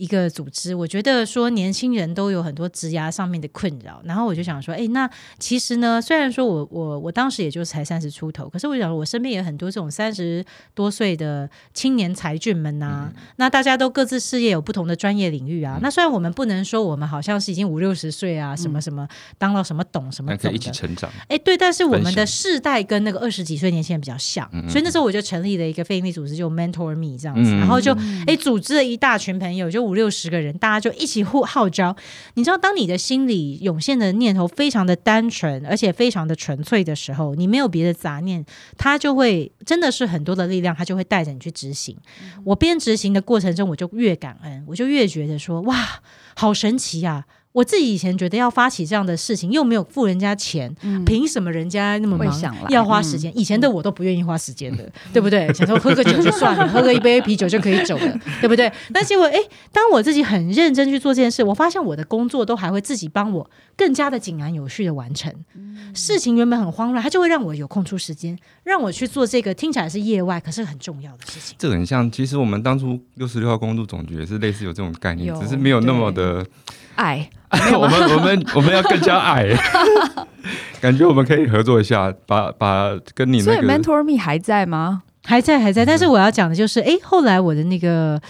Speaker 1: 一个组织，我觉得说年轻人都有很多职涯上面的困扰，然后我就想说，哎，那其实呢，虽然说我我我当时也就才三十出头，可是我想我身边有很多这种三十多岁的青年才俊们呐，那大家都各自事业有不同的专业领域啊，那虽然我们不能说我们好像是已经五六十岁啊，什么什么当到什么懂什么，
Speaker 2: 可以一起成长，
Speaker 1: 哎，对，但是我们的世代跟那个二十几岁年轻人比较像，所以那时候我就成立了一个非营利组织，就 Mentor Me 这样子，然后就哎组织了一大群朋友，就五六十个人，大家就一起呼号召。你知道，当你的心里涌现的念头非常的单纯，而且非常的纯粹的时候，你没有别的杂念，它就会真的是很多的力量，它就会带着你去执行。我边执行的过程中，我就越感恩，我就越觉得说，哇，好神奇呀！我自己以前觉得要发起这样的事情，又没有付人家钱，凭什么人家那么忙要花时间？以前的我都不愿意花时间的，对不对？想说喝个酒就算了，喝个一杯啤酒就可以走了，对不对？但结果，哎，当我自己很认真去做这件事，我发现我的工作都还会自己帮我更加的井然有序的完成。事情原本很慌乱，它就会让我有空出时间，让我去做这个听起来是业外，可是很重要的事情。
Speaker 2: 这很像，其实我们当初六十六号公路总局也是类似有这种概念，只是没有那么的
Speaker 3: 爱。
Speaker 2: 我们我们我们要更加爱，感觉我们可以合作一下，把把跟你那
Speaker 3: 个 mentor me 还在吗？
Speaker 1: 还在还在，但是我要讲的就是，哎，后来我的那个。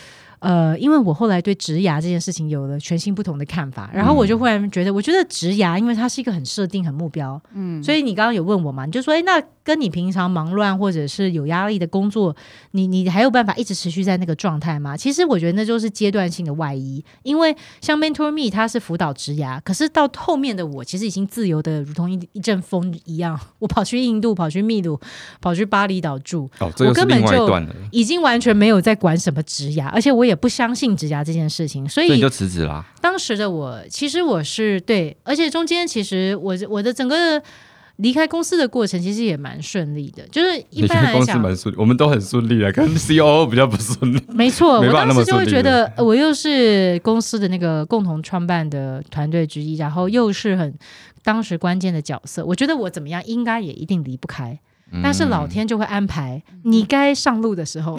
Speaker 1: 呃，因为我后来对植牙这件事情有了全新不同的看法，然后我就忽然觉得，我觉得植牙，因为它是一个很设定、很目标，嗯，所以你刚刚有问我嘛，你就说，哎，那跟你平常忙乱或者是有压力的工作，你你还有办法一直持续在那个状态吗？其实我觉得那就是阶段性的外衣，因为像 Mentor Me 它是辅导职涯，可是到后面的我其实已经自由的如同一一阵风一样，我跑去印度，跑去秘鲁，跑去巴厘岛住，我根本就已经完全没有在管什么职涯，而且我也不相信职涯这件事情，所以
Speaker 2: 你就辞职啦。
Speaker 1: 当时的我其实我是对，而且中间其实我我的整个。离开公司的过程其实也蛮顺利的，就是一般来讲，
Speaker 2: 蛮顺，我们都很顺利啊。跟 C O O 比较不顺利，
Speaker 1: 没错。我当时就会觉得，我又是公司的那个共同创办的团队之一，然后又是很当时关键的角色，我觉得我怎么样应该也一定离不开。但是老天就会安排，你该上路的时候，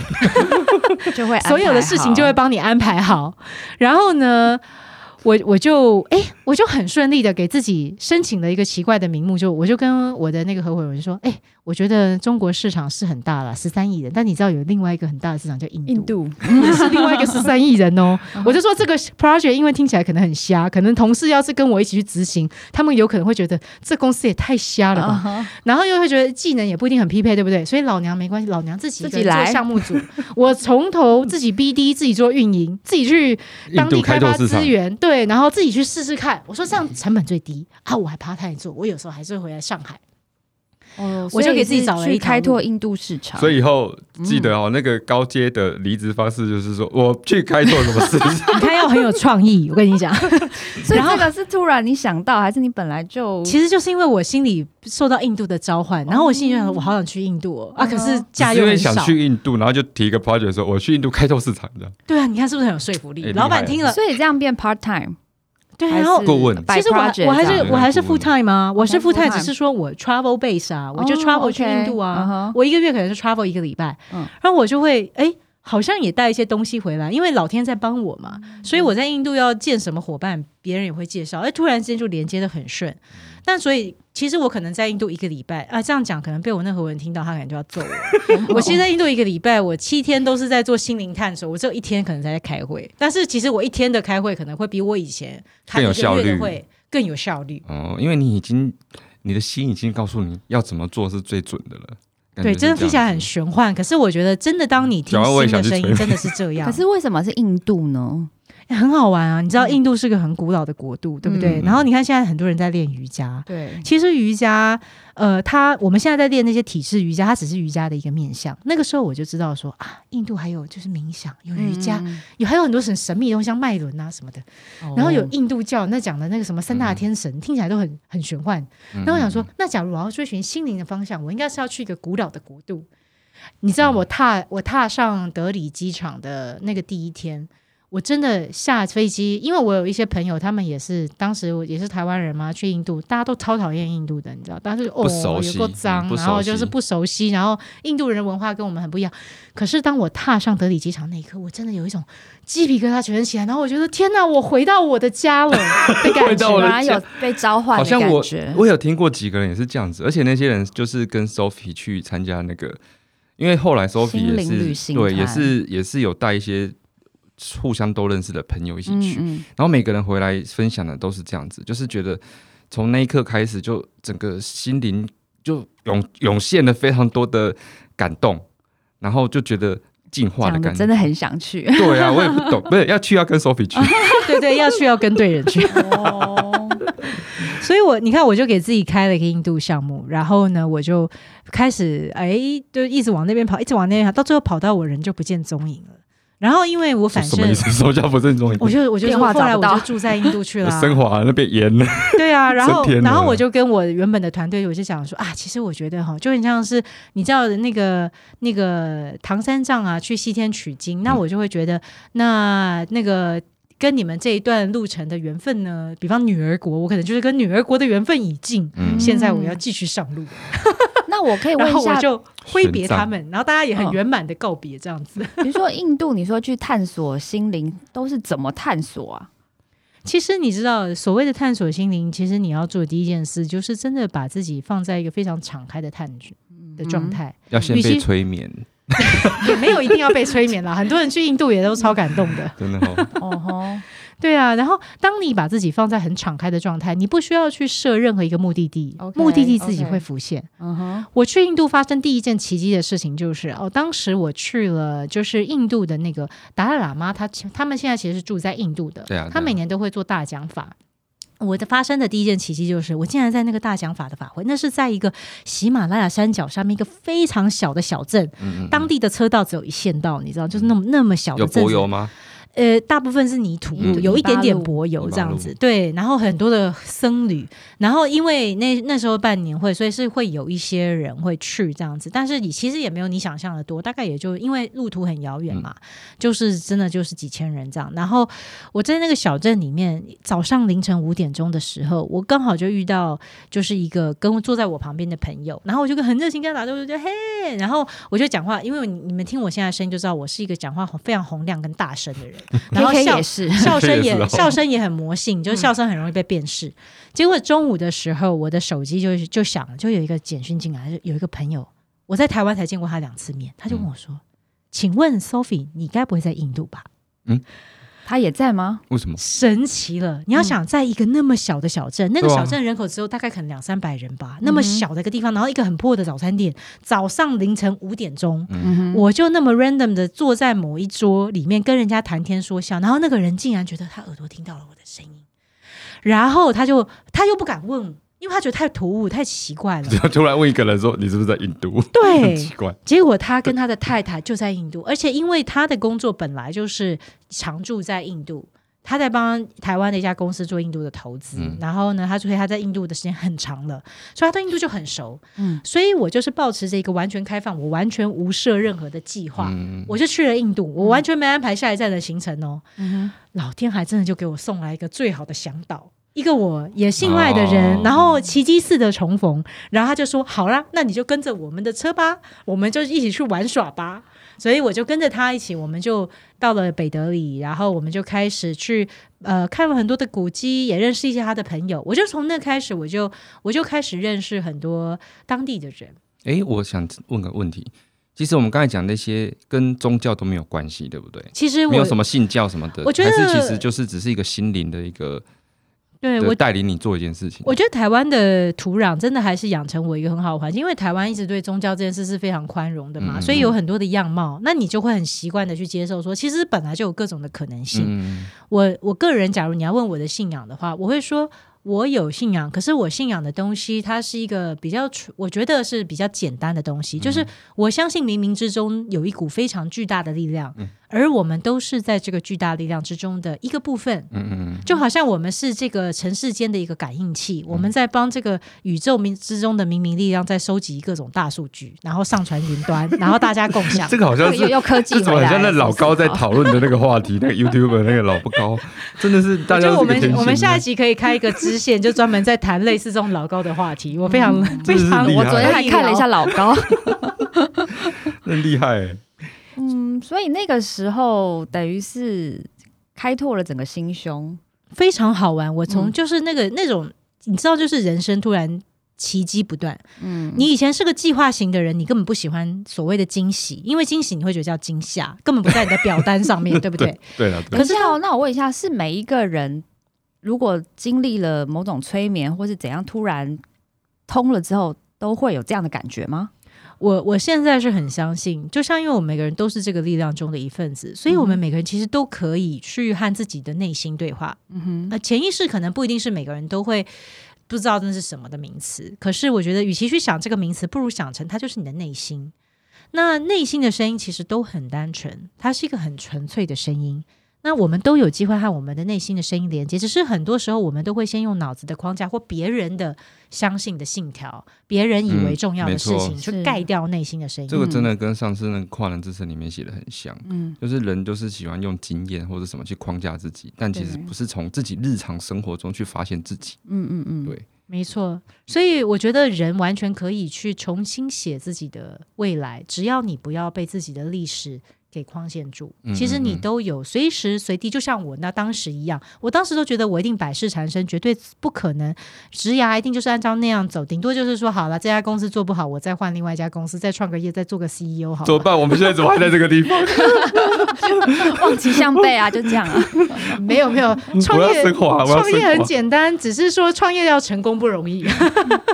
Speaker 3: 就会
Speaker 1: 所有的事情就会帮你安排好。然后呢？我我就哎，我就很顺利的给自己申请了一个奇怪的名目，就我就跟我的那个合伙人说，哎，我觉得中国市场是很大了，十三亿人，但你知道有另外一个很大的市场叫印度
Speaker 3: 印度，
Speaker 1: 是另外一个十三亿人哦。我就说这个 project 因为听起来可能很瞎，可能同事要是跟我一起去执行，他们有可能会觉得这公司也太瞎了吧，然后又会觉得技能也不一定很匹配，对不对？所以老娘没关系，老娘自己自己来项目组，我从头自己 BD，自己做运营，自己去当地开发资源，对。对，然后自己去试试看。我说这样成本最低啊，我还怕太做。我有时候还是会回来上海。
Speaker 3: 哦，
Speaker 1: 我就给自己找了一
Speaker 3: 开拓印度市场。
Speaker 2: 所以以后记得哦，那个高阶的离职方式就是说我去开拓什么市场。
Speaker 1: 他要很有创意，我跟你讲。
Speaker 3: 所以这个是突然你想到，还是你本来就？
Speaker 1: 其实就是因为我心里受到印度的召唤，然后我心里想，我好想去印度哦啊！可是价又很
Speaker 2: 少。想去印度，然后就提一个 project 说我去印度开拓市场这样。
Speaker 1: 对啊，你看是不是很有说服力？老板听了，
Speaker 3: 所以这样变 part time。
Speaker 1: 对，然后
Speaker 2: 顾问，
Speaker 1: 其实我我还是我还是 full time 吗？我是 full time，只是说我 travel base 啊，我就 travel 去印度啊，我一个月可能是 travel 一个礼拜，然后我就会哎，好像也带一些东西回来，因为老天在帮我嘛，所以我在印度要见什么伙伴，别人也会介绍，哎，突然之间就连接的很顺。但所以，其实我可能在印度一个礼拜啊，这样讲可能被我那合伙人听到，他可能就要揍我。我其实在印度一个礼拜，我七天都是在做心灵探索，我只有一天可能在开会。但是其实我一天的开会可能会比我以前
Speaker 2: 更有效率，
Speaker 1: 会更有效率。
Speaker 2: 哦，因为你已经你的心已经告诉你要怎么做是最准的了。
Speaker 1: 对，真的听起来很玄幻，可是我觉得真的当你听新的声音，真的是这样。
Speaker 3: 可是为什么是印度呢？
Speaker 1: 很好玩啊！你知道印度是个很古老的国度，对不对？然后你看现在很多人在练瑜伽，
Speaker 3: 对，
Speaker 1: 其实瑜伽，呃，它我们现在在练那些体式瑜伽，它只是瑜伽的一个面向。那个时候我就知道说啊，印度还有就是冥想，有瑜伽，有还有很多很神秘的东西，像脉轮啊什么的。然后有印度教那讲的那个什么三大天神，听起来都很很玄幻。那我想说，那假如我要追寻心灵的方向，我应该是要去一个古老的国度。你知道我踏我踏上德里机场的那个第一天。我真的下飞机，因为我有一些朋友，他们也是当时也是台湾人嘛，去印度，大家都超讨厌印度的，你知道，但是哦有够脏，然后就是不熟悉，然后印度人的文化跟我们很不一样。可是当我踏上德里机场那一刻，我真的有一种鸡皮疙瘩全起来，然后我觉得天哪，我回到我的家了的感觉，
Speaker 3: 突然有被召唤
Speaker 2: 的感觉。我有听过几个人也是这样子，而且那些人就是跟 Sophie 去参加那个，因为后来 Sophie 也是对，也是也是有带一些。互相都认识的朋友一起去，然后每个人回来分享的都是这样子，就是觉得从那一刻开始，就整个心灵就涌涌现了非常多的感动，然后就觉得进化的感觉，
Speaker 3: 真的很想去。
Speaker 2: 对啊，我也不懂，不是要去要跟 Sophie 去，
Speaker 1: 对对，要去要跟对人去。哦，所以我你看，我就给自己开了一个印度项目，然后呢，我就开始哎，就一直往那边跑，一直往那边跑，到最后跑到我人就不见踪影了。然后，因为我反正什
Speaker 2: 么意思？什么叫不正宗，
Speaker 1: 我就我就后来我就住在印度去了，
Speaker 2: 升华那边严了。
Speaker 1: 对啊，然后然后我就跟我原本的团队，我就讲说啊，其实我觉得哈，就很像是你知道的那个那个唐三藏啊，去西天取经，那我就会觉得那那个跟你们这一段路程的缘分呢，比方女儿国，我可能就是跟女儿国的缘分已尽，现在我要继续上路。
Speaker 3: 那我可以问一下，
Speaker 1: 就挥别他们，然后大家也很圆满的告别，这样子。
Speaker 3: 比如说印度，你说去探索心灵，都是怎么探索啊？
Speaker 1: 其实你知道，所谓的探索心灵，其实你要做的第一件事，就是真的把自己放在一个非常敞开的探的状态。
Speaker 2: 要先被催眠，
Speaker 1: 也 没有一定要被催眠啦。很多人去印度也都超感动的，
Speaker 2: 真的
Speaker 1: 哦。对啊，然后当你把自己放在很敞开的状态，你不需要去设任何一个目的地，目的地自己会浮现。嗯哼，我去印度发生第一件奇迹的事情就是哦，当时我去了就是印度的那个达赖喇嘛，他他们现在其实是住在印度的，
Speaker 2: 对啊，
Speaker 1: 他每年都会做大讲法。我的发生的第一件奇迹就是，我竟然在那个大讲法的法会，那是在一个喜马拉雅山脚上面一个非常小的小镇，当地的车道只有一线道，你知道，就是那么那么小的镇。
Speaker 2: 有柏油吗？
Speaker 1: 呃，大部分是泥土，有一点点柏油这样子，对。然后很多的僧侣，然后因为那那时候办年会，所以是会有一些人会去这样子。但是你其实也没有你想象的多，大概也就因为路途很遥远嘛，就是真的就是几千人这样。然后我在那个小镇里面，早上凌晨五点钟的时候，我刚好就遇到就是一个跟坐在我旁边的朋友，然后我就很热情跟他打招呼，就嘿，然后我就讲话，因为你们听我现在声音就知道我是一个讲话非常洪亮跟大声的人。然后笑笑声也笑声也很魔性，就是笑声很容易被辨识。结果中午的时候，我的手机就就响了，就有一个简讯进来，有一个朋友，我在台湾才见过他两次面，他就问我说：“请问 Sophie，你该不会在印度吧？”嗯。
Speaker 3: 他也在吗？
Speaker 2: 为什么？
Speaker 1: 神奇了！你要想，在一个那么小的小镇，那个小镇人口只有大概可能两三百人吧，那么小的一个地方，然后一个很破的早餐店，早上凌晨五点钟，我就那么 random 的坐在某一桌里面跟人家谈天说笑，然后那个人竟然觉得他耳朵听到了我的声音，然后他就他又不敢问。因为他觉得太突兀、太奇怪了，
Speaker 2: 就突然问一个人说：“你是不是在印度？”
Speaker 1: 对，很
Speaker 2: 奇怪。
Speaker 1: 结果他跟他的太太就在印度，而且因为他的工作本来就是常住在印度，他在帮台湾的一家公司做印度的投资。然后呢，他所以他在印度的时间很长了，所以他对印度就很熟。嗯，所以我就是保持着一个完全开放，我完全无设任何的计划，我就去了印度，我完全没安排下一站的行程哦。老天还真的就给我送来一个最好的向导。一个我也信赖的人，然后奇迹似的重逢，然后他就说：“好啦，那你就跟着我们的车吧，我们就一起去玩耍吧。”所以我就跟着他一起，我们就到了北德里，然后我们就开始去呃看了很多的古迹，也认识一些他的朋友。我就从那开始，我就我就开始认识很多当地的人。
Speaker 2: 哎，我想问个问题，其实我们刚才讲那些跟宗教都没有关系，对不对？
Speaker 1: 其实
Speaker 2: 没有什么信教什么的，
Speaker 1: 我觉得
Speaker 2: 其实就是只是一个心灵的一个。
Speaker 1: 对我
Speaker 2: 带领你做一件事情，
Speaker 1: 我觉得台湾的土壤真的还是养成我一个很好的环境，因为台湾一直对宗教这件事是非常宽容的嘛，所以有很多的样貌，那你就会很习惯的去接受，说其实本来就有各种的可能性。我我个人，假如你要问我的信仰的话，我会说。我有信仰，可是我信仰的东西，它是一个比较，我觉得是比较简单的东西。就是我相信冥冥之中有一股非常巨大的力量，而我们都是在这个巨大力量之中的一个部分。嗯嗯就好像我们是这个尘世间的一个感应器，我们在帮这个宇宙冥之中的冥冥力量在收集各种大数据，然后上传云端，然后大家共享。
Speaker 2: 这个好像是
Speaker 3: 又科技，
Speaker 2: 怎么像那老高在讨论的那个话题？那个 YouTube 那个老不高，真的是大家。
Speaker 1: 我们我们下一集可以开一个。支线就专门在谈类似这种老高的话题，我非常非常，
Speaker 3: 我昨天还看了一下老高，
Speaker 2: 很厉害。
Speaker 3: 嗯，所以那个时候等于是开拓了整个心胸，
Speaker 1: 非常好玩。我从就是那个那种，你知道，就是人生突然。奇迹不断。嗯，你以前是个计划型的人，你根本不喜欢所谓的惊喜，因为惊喜你会觉得叫惊吓，根本不在你的表单上面 对不对？
Speaker 2: 对啊。
Speaker 3: 可是哦，那我问一下，是每一个人？如果经历了某种催眠，或是怎样，突然通了之后，都会有这样的感觉吗？
Speaker 1: 我我现在是很相信，就像因为我们每个人都是这个力量中的一份子，所以我们每个人其实都可以去和自己的内心对话。嗯哼，那潜意识可能不一定是每个人都会不知道那是什么的名词，可是我觉得，与其去想这个名词，不如想成它就是你的内心。那内心的声音其实都很单纯，它是一个很纯粹的声音。那我们都有机会和我们的内心的声音连接，只是很多时候我们都会先用脑子的框架或别人的相信的信条、别人以为重要的事情去盖掉内心的声音。
Speaker 2: 这个真的跟上次那个跨人之声里面写的很像，嗯，就是人就是喜欢用经验或者什么去框架自己，但其实不是从自己日常生活中去发现自己。嗯嗯嗯，对，
Speaker 1: 没错。所以我觉得人完全可以去重新写自己的未来，只要你不要被自己的历史。给框限住。其实你都有随时随地，就像我那当时一样，我当时都觉得我一定百事缠身，绝对不可能职涯一定就是按照那样走，顶多就是说好了，这家公司做不好，我再换另外一家公司，再创个业，再做个 CEO 好。
Speaker 2: 怎么办？我们现在怎么还在这个地方？
Speaker 3: 望其项背啊，就这样啊。
Speaker 1: 没 有没有，创业创业很简单，只是说创业要成功不容易。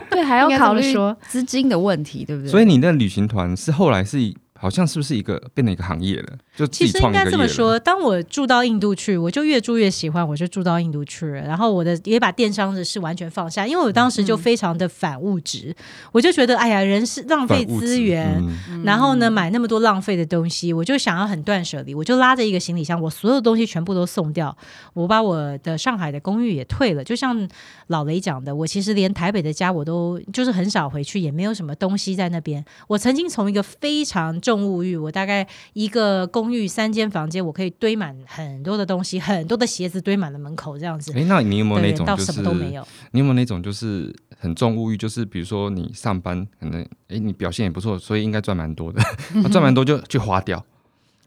Speaker 3: 对，还 要考虑说资金的问题，对不对？
Speaker 2: 所以你那旅行团是后来是。好像是不是一个变成一个行业了？就
Speaker 1: 其实应该这么说，当我住到印度去，我就越住越喜欢，我就住到印度去了。然后我的也把电商的事完全放下，因为我当时就非常的反物质，我就觉得哎呀，人是浪费资源，然后呢买那么多浪费的东西，我就想要很断舍离，我就拉着一个行李箱，我所有东西全部都送掉，我把我的上海的公寓也退了。就像老雷讲的，我其实连台北的家我都就是很少回去，也没有什么东西在那边。我曾经从一个非常重物欲，我大概一个公寓三间房间，我可以堆满很多的东西，很多的鞋子堆满了门口这样子。
Speaker 2: 哎，那你有没有那种
Speaker 1: 到什么都没有？
Speaker 2: 你有没有那种就是很重物欲？就是比如说你上班可能哎你表现也不错，所以应该赚蛮多的，赚蛮多就去花掉。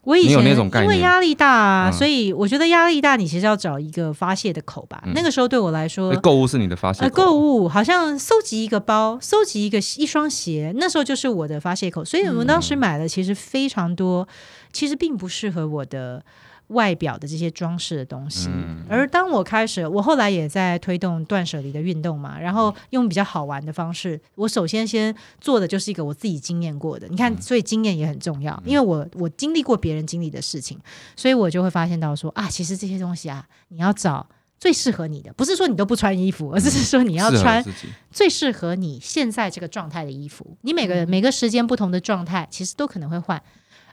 Speaker 1: 我以前因为压力大啊，所以我觉得压力大，你其实要找一个发泄的口吧。那个时候对我来说，
Speaker 2: 购物是你的发泄。
Speaker 1: 购物好像搜集一个包，搜集一个一双鞋，那时候就是我的发泄口。所以我们当时买了其实非常多，其实并不适合我的。外表的这些装饰的东西，而当我开始，我后来也在推动断舍离的运动嘛，然后用比较好玩的方式，我首先先做的就是一个我自己经验过的，你看，所以经验也很重要，因为我我经历过别人经历的事情，所以我就会发现到说啊，其实这些东西啊，你要找最适合你的，不是说你都不穿衣服，而是说你要穿最适合你现在这个状态的衣服。你每个每个时间不同的状态，其实都可能会换，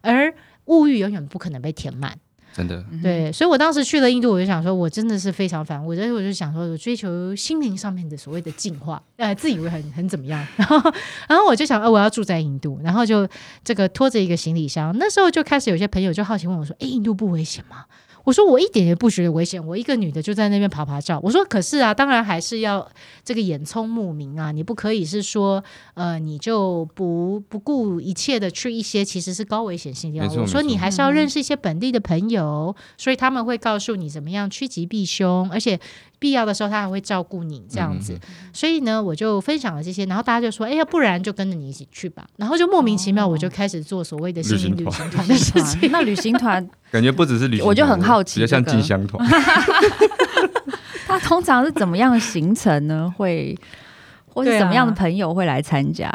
Speaker 1: 而物欲永远不可能被填满。
Speaker 2: 真的
Speaker 1: 对，所以我当时去了印度，我就想说，我真的是非常烦。我觉得我就想说，我追求心灵上面的所谓的进化，呃，自以为很很怎么样。然后，然后我就想，呃，我要住在印度，然后就这个拖着一个行李箱。那时候就开始有些朋友就好奇问我说：“哎，印度不危险吗？”我说我一点也不觉得危险，我一个女的就在那边爬爬照。我说可是啊，当然还是要这个眼聪目明啊，你不可以是说呃你就不不顾一切的去一些其实是高危险性地方。我说你还是要认识一些本地的朋友，所以他们会告诉你怎么样趋吉避凶，而且。必要的时候，他还会照顾你这样子，所以呢，我就分享了这些，然后大家就说：“哎，呀不然就跟着你一起去吧。”然后就莫名其妙，我就开始做所谓的心灵旅行团的事情。
Speaker 3: 那旅行团
Speaker 2: 感觉不只是旅行，
Speaker 3: 我就很好奇，
Speaker 2: 比较像进香团。
Speaker 3: 他通常是怎么样行程呢？会或是什么样的朋友会来参加？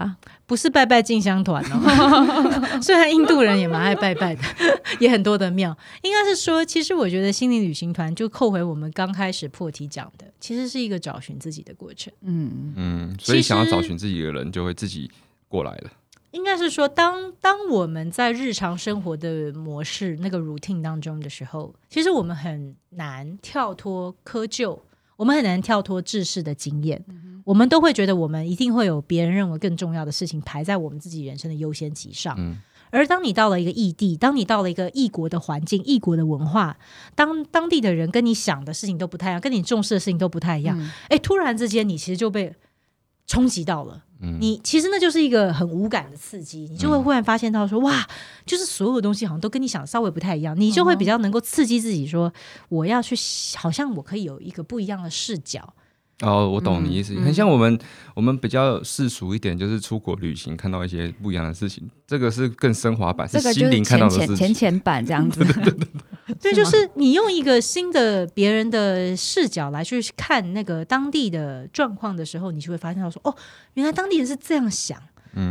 Speaker 1: 不是拜拜进香团哦，虽然印度人也蛮爱拜拜的，也很多的庙。应该是说，其实我觉得心灵旅行团就扣回我们刚开始破题讲的，其实是一个找寻自己的过程。
Speaker 2: 嗯嗯，所以想要找寻自己的人就会自己过来了。
Speaker 1: 应该是说，当当我们在日常生活的模式那个 routine 当中的时候，其实我们很难跳脱窠臼。我们很难跳脱制式的经验，我们都会觉得我们一定会有别人认为更重要的事情排在我们自己人生的优先级上。而当你到了一个异地，当你到了一个异国的环境、异国的文化，当当地的人跟你想的事情都不太一样，跟你重视的事情都不太一样，哎，突然之间你其实就被冲击到了。你其实那就是一个很无感的刺激，你就会忽然发现到说哇，就是所有东西好像都跟你想的稍微不太一样，你就会比较能够刺激自己说我要去，好像我可以有一个不一样的视角。
Speaker 2: 哦，我懂你意思，很像我们我们比较世俗一点，就是出国旅行看到一些不一样的事情，这个是更升华版，是心灵看到的事情，
Speaker 3: 浅浅版这样子。
Speaker 1: 对，就是你用一个新的别人的视角来去看那个当地的状况的时候，你就会发现到说，哦，原来当地人是这样想。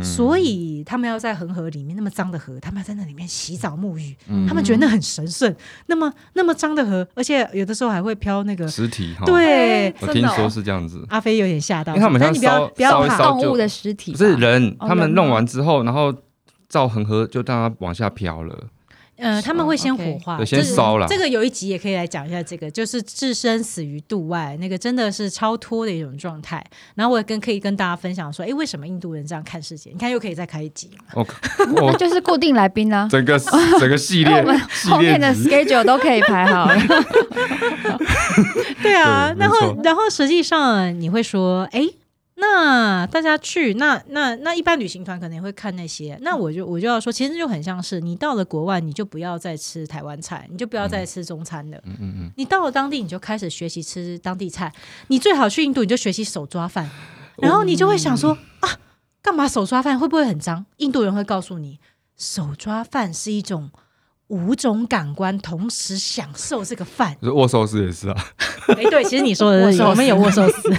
Speaker 1: 所以他们要在恒河里面那么脏的河，他们要在那里面洗澡沐浴，他们觉得那很神圣。那么那么脏的河，而且有的时候还会飘那个
Speaker 2: 尸体。
Speaker 1: 对，
Speaker 2: 我听说是这样子。
Speaker 1: 阿飞有点吓到，
Speaker 2: 因为他们
Speaker 1: 你不要不要怕
Speaker 3: 动物的尸体，
Speaker 2: 不是人。他们弄完之后，然后照恒河就让它往下飘了。
Speaker 1: 呃，他们会先火化，
Speaker 2: 先烧了。
Speaker 1: 这个有一集也可以来讲一下，这个就是置身死于度外，那个真的是超脱的一种状态。然后我也跟可以跟大家分享说，哎，为什么印度人这样看世界？你看又可以再开一集。
Speaker 3: OK，那就是固定来宾啊，
Speaker 2: 整个 整个系列，
Speaker 3: 后面的 schedule 都可以排好。
Speaker 1: 对啊，然后然后实际上你会说，哎。那大家去，那那那一般旅行团可能也会看那些。那我就我就要说，其实就很像是你到了国外，你就不要再吃台湾菜，你就不要再吃中餐了。嗯嗯嗯。你到了当地，你就开始学习吃当地菜。你最好去印度，你就学习手抓饭，然后你就会想说啊，干嘛手抓饭会不会很脏？印度人会告诉你，手抓饭是一种五种感官同时享受这个饭。
Speaker 2: 握寿司也是啊。
Speaker 1: 哎，对，其实你说的是我们有握寿司。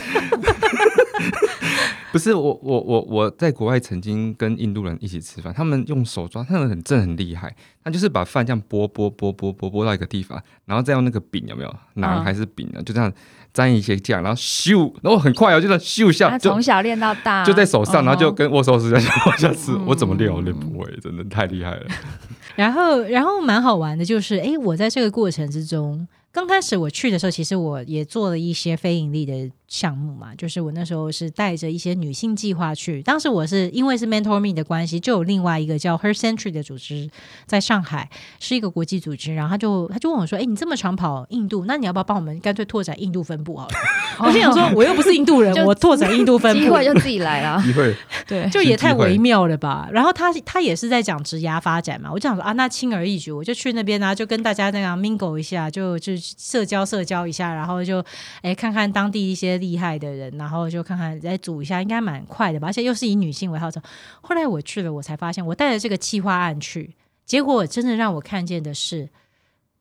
Speaker 2: 不是我我我我在国外曾经跟印度人一起吃饭，他们用手抓，他们很正很厉害，他就是把饭这样拨拨拨拨拨拨到一个地方，然后再用那个饼有没有馕还是饼呢？就这样沾一些酱，然后咻，然后很快哦，就这样咻一下，
Speaker 3: 从小练到大，
Speaker 2: 就在手上，然后就跟握寿司这样往下吃。我怎么练我练不会，真的太厉害了。
Speaker 1: 然后然后蛮好玩的，就是哎，我在这个过程之中。刚开始我去的时候，其实我也做了一些非盈利的项目嘛，就是我那时候是带着一些女性计划去。当时我是因为是 Mentor Me 的关系，就有另外一个叫 Her Century 的组织在上海，是一个国际组织。然后他就他就问我说：“哎，你这么长跑印度，那你要不要帮我们干脆拓展印度分部好了？” 我心想说：“我又不是印度人，我拓展印度分部，
Speaker 3: 机会就自己来了。”
Speaker 2: 机会
Speaker 3: 对，
Speaker 1: 就也太微妙了吧。然后他他也是在讲职涯发展嘛，我就想说啊，那轻而易举，我就去那边啊，就跟大家那样 mingle 一下，就就社交社。交一下，然后就哎看看当地一些厉害的人，然后就看看再组一下，应该蛮快的吧。而且又是以女性为号召。后来我去了，我才发现我带着这个企划案去，结果真的让我看见的是，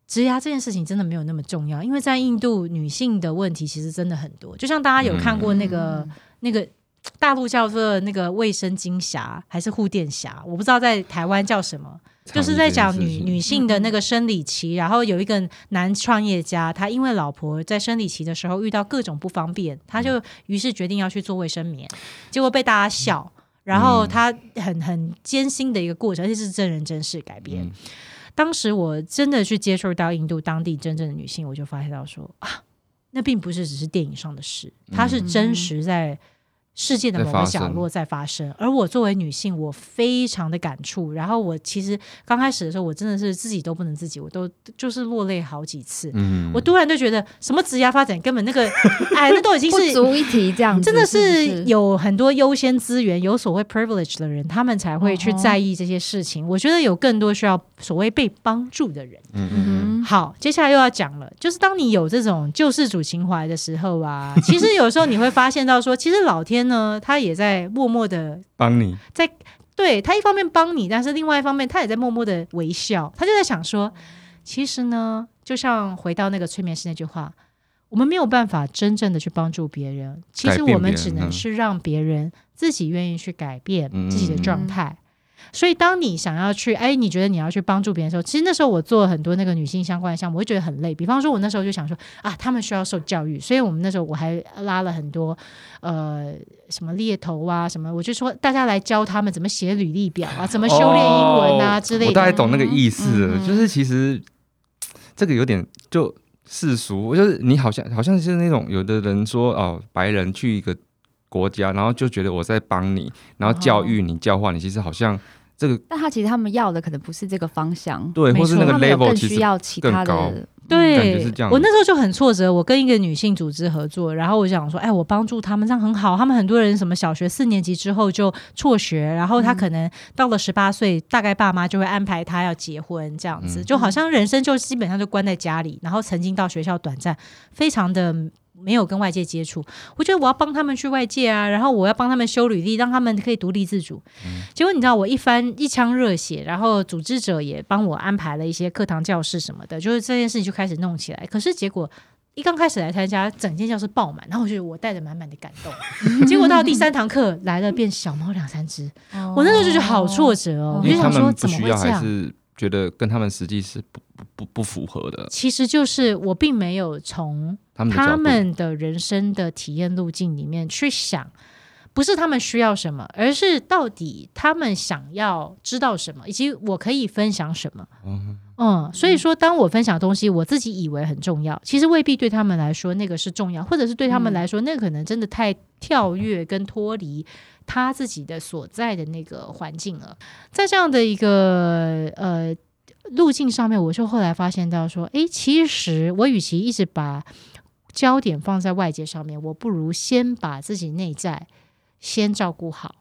Speaker 1: 植牙这件事情真的没有那么重要。因为在印度，女性的问题其实真的很多。就像大家有看过那个那个大陆叫做那个卫生巾侠还是护垫侠，我不知道在台湾叫什么。就是在讲女女。性的那个生理期，然后有一个男创业家，他因为老婆在生理期的时候遇到各种不方便，他就于是决定要去做卫生棉，结果被大家笑，然后他很很艰辛的一个过程，而且是真人真事改编。当时我真的去接触到印度当地真正的女性，我就发现到说啊，那并不是只是电影上的事，它是真实在。世界的某个角落在发生，而我作为女性，我非常的感触。然后我其实刚开始的时候，我真的是自己都不能自己，我都就是落泪好几次。嗯，我突然就觉得，什么职业发展根本那个，哎，那都已经是
Speaker 3: 不足一提，这样
Speaker 1: 真的是有很多优先资源、有所谓 privilege 的人，他们才会去在意这些事情。我觉得有更多需要所谓被帮助的人。嗯嗯，好，接下来又要讲了，就是当你有这种救世主情怀的时候啊，其实有时候你会发现到说，其实老天。呢，他也在默默的
Speaker 2: 帮你，
Speaker 1: 在对他一方面帮你，但是另外一方面，他也在默默的微笑。他就在想说，其实呢，就像回到那个催眠师那句话，我们没有办法真正的去帮助别人，其实我们只能是让别人自己愿意去改变自己的状态。所以，当你想要去，哎，你觉得你要去帮助别人的时候，其实那时候我做了很多那个女性相关的项目，我会觉得很累。比方说，我那时候就想说，啊，他们需要受教育，所以我们那时候我还拉了很多，呃，什么猎头啊，什么，我就说大家来教他们怎么写履历表啊，怎么修炼英文啊之类的。
Speaker 2: 我大概懂那个意思，就是其实这个有点就世俗，就是你好像好像是那种有的人说哦，白人去一个。国家，然后就觉得我在帮你，然后教育你、教化你，其实好像这个，
Speaker 3: 但他其实他们要的可能不是这个方向，
Speaker 2: 对，或是那个 level 其实
Speaker 3: 更
Speaker 2: 高。
Speaker 1: 对，我那时候就很挫折。我跟一个女性组织合作，然后我想说，哎，我帮助他们这样很好。他们很多人什么小学四年级之后就辍学，然后他可能到了十八岁，大概爸妈就会安排他要结婚，这样子就好像人生就基本上就关在家里，然后曾经到学校短暂，非常的。没有跟外界接触，我觉得我要帮他们去外界啊，然后我要帮他们修履历，让他们可以独立自主。结果你知道，我一番一腔热血，然后组织者也帮我安排了一些课堂教室什么的，就是这件事情就开始弄起来。可是结果一刚开始来参加，整间教室爆满，然后我觉得我带着满满的感动。结果到第三堂课来了，变小猫两三只，我那时候就觉得好挫折哦，我就想说怎么会这样？
Speaker 2: 觉得跟他们实际是不不不不符合的。
Speaker 1: 其实就是我并没有从他们的人生的体验路径里面去想，不是他们需要什么，而是到底他们想要知道什么，以及我可以分享什么。嗯，所以说，当我分享东西，我自己以为很重要，其实未必对他们来说那个是重要，或者是对他们来说，那可能真的太跳跃跟脱离。他自己的所在的那个环境了，在这样的一个呃路径上面，我就后来发现到说，哎，其实我与其一直把焦点放在外界上面，我不如先把自己内在先照顾好。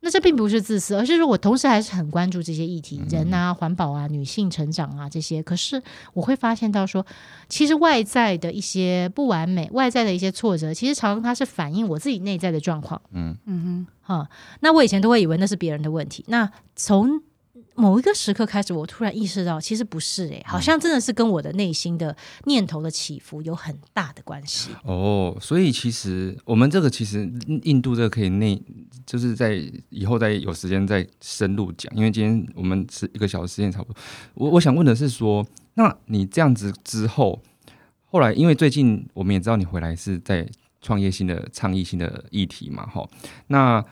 Speaker 1: 那这并不是自私，而是说我同时还是很关注这些议题，人啊、环保啊、女性成长啊这些。可是我会发现到说，其实外在的一些不完美、外在的一些挫折，其实常常它是反映我自己内在的状况。嗯嗯哼，哈。那我以前都会以为那是别人的问题。那从某一个时刻开始，我突然意识到，其实不是哎，好像真的是跟我的内心的念头的起伏有很大的关系。
Speaker 2: 哦，所以其实我们这个其实印度这个可以内，就是在以后再有时间再深入讲，因为今天我们是一个小时时间差不多。我我想问的是说，那你这样子之后，后来因为最近我们也知道你回来是在创业性的倡议性的议题嘛，哈，那。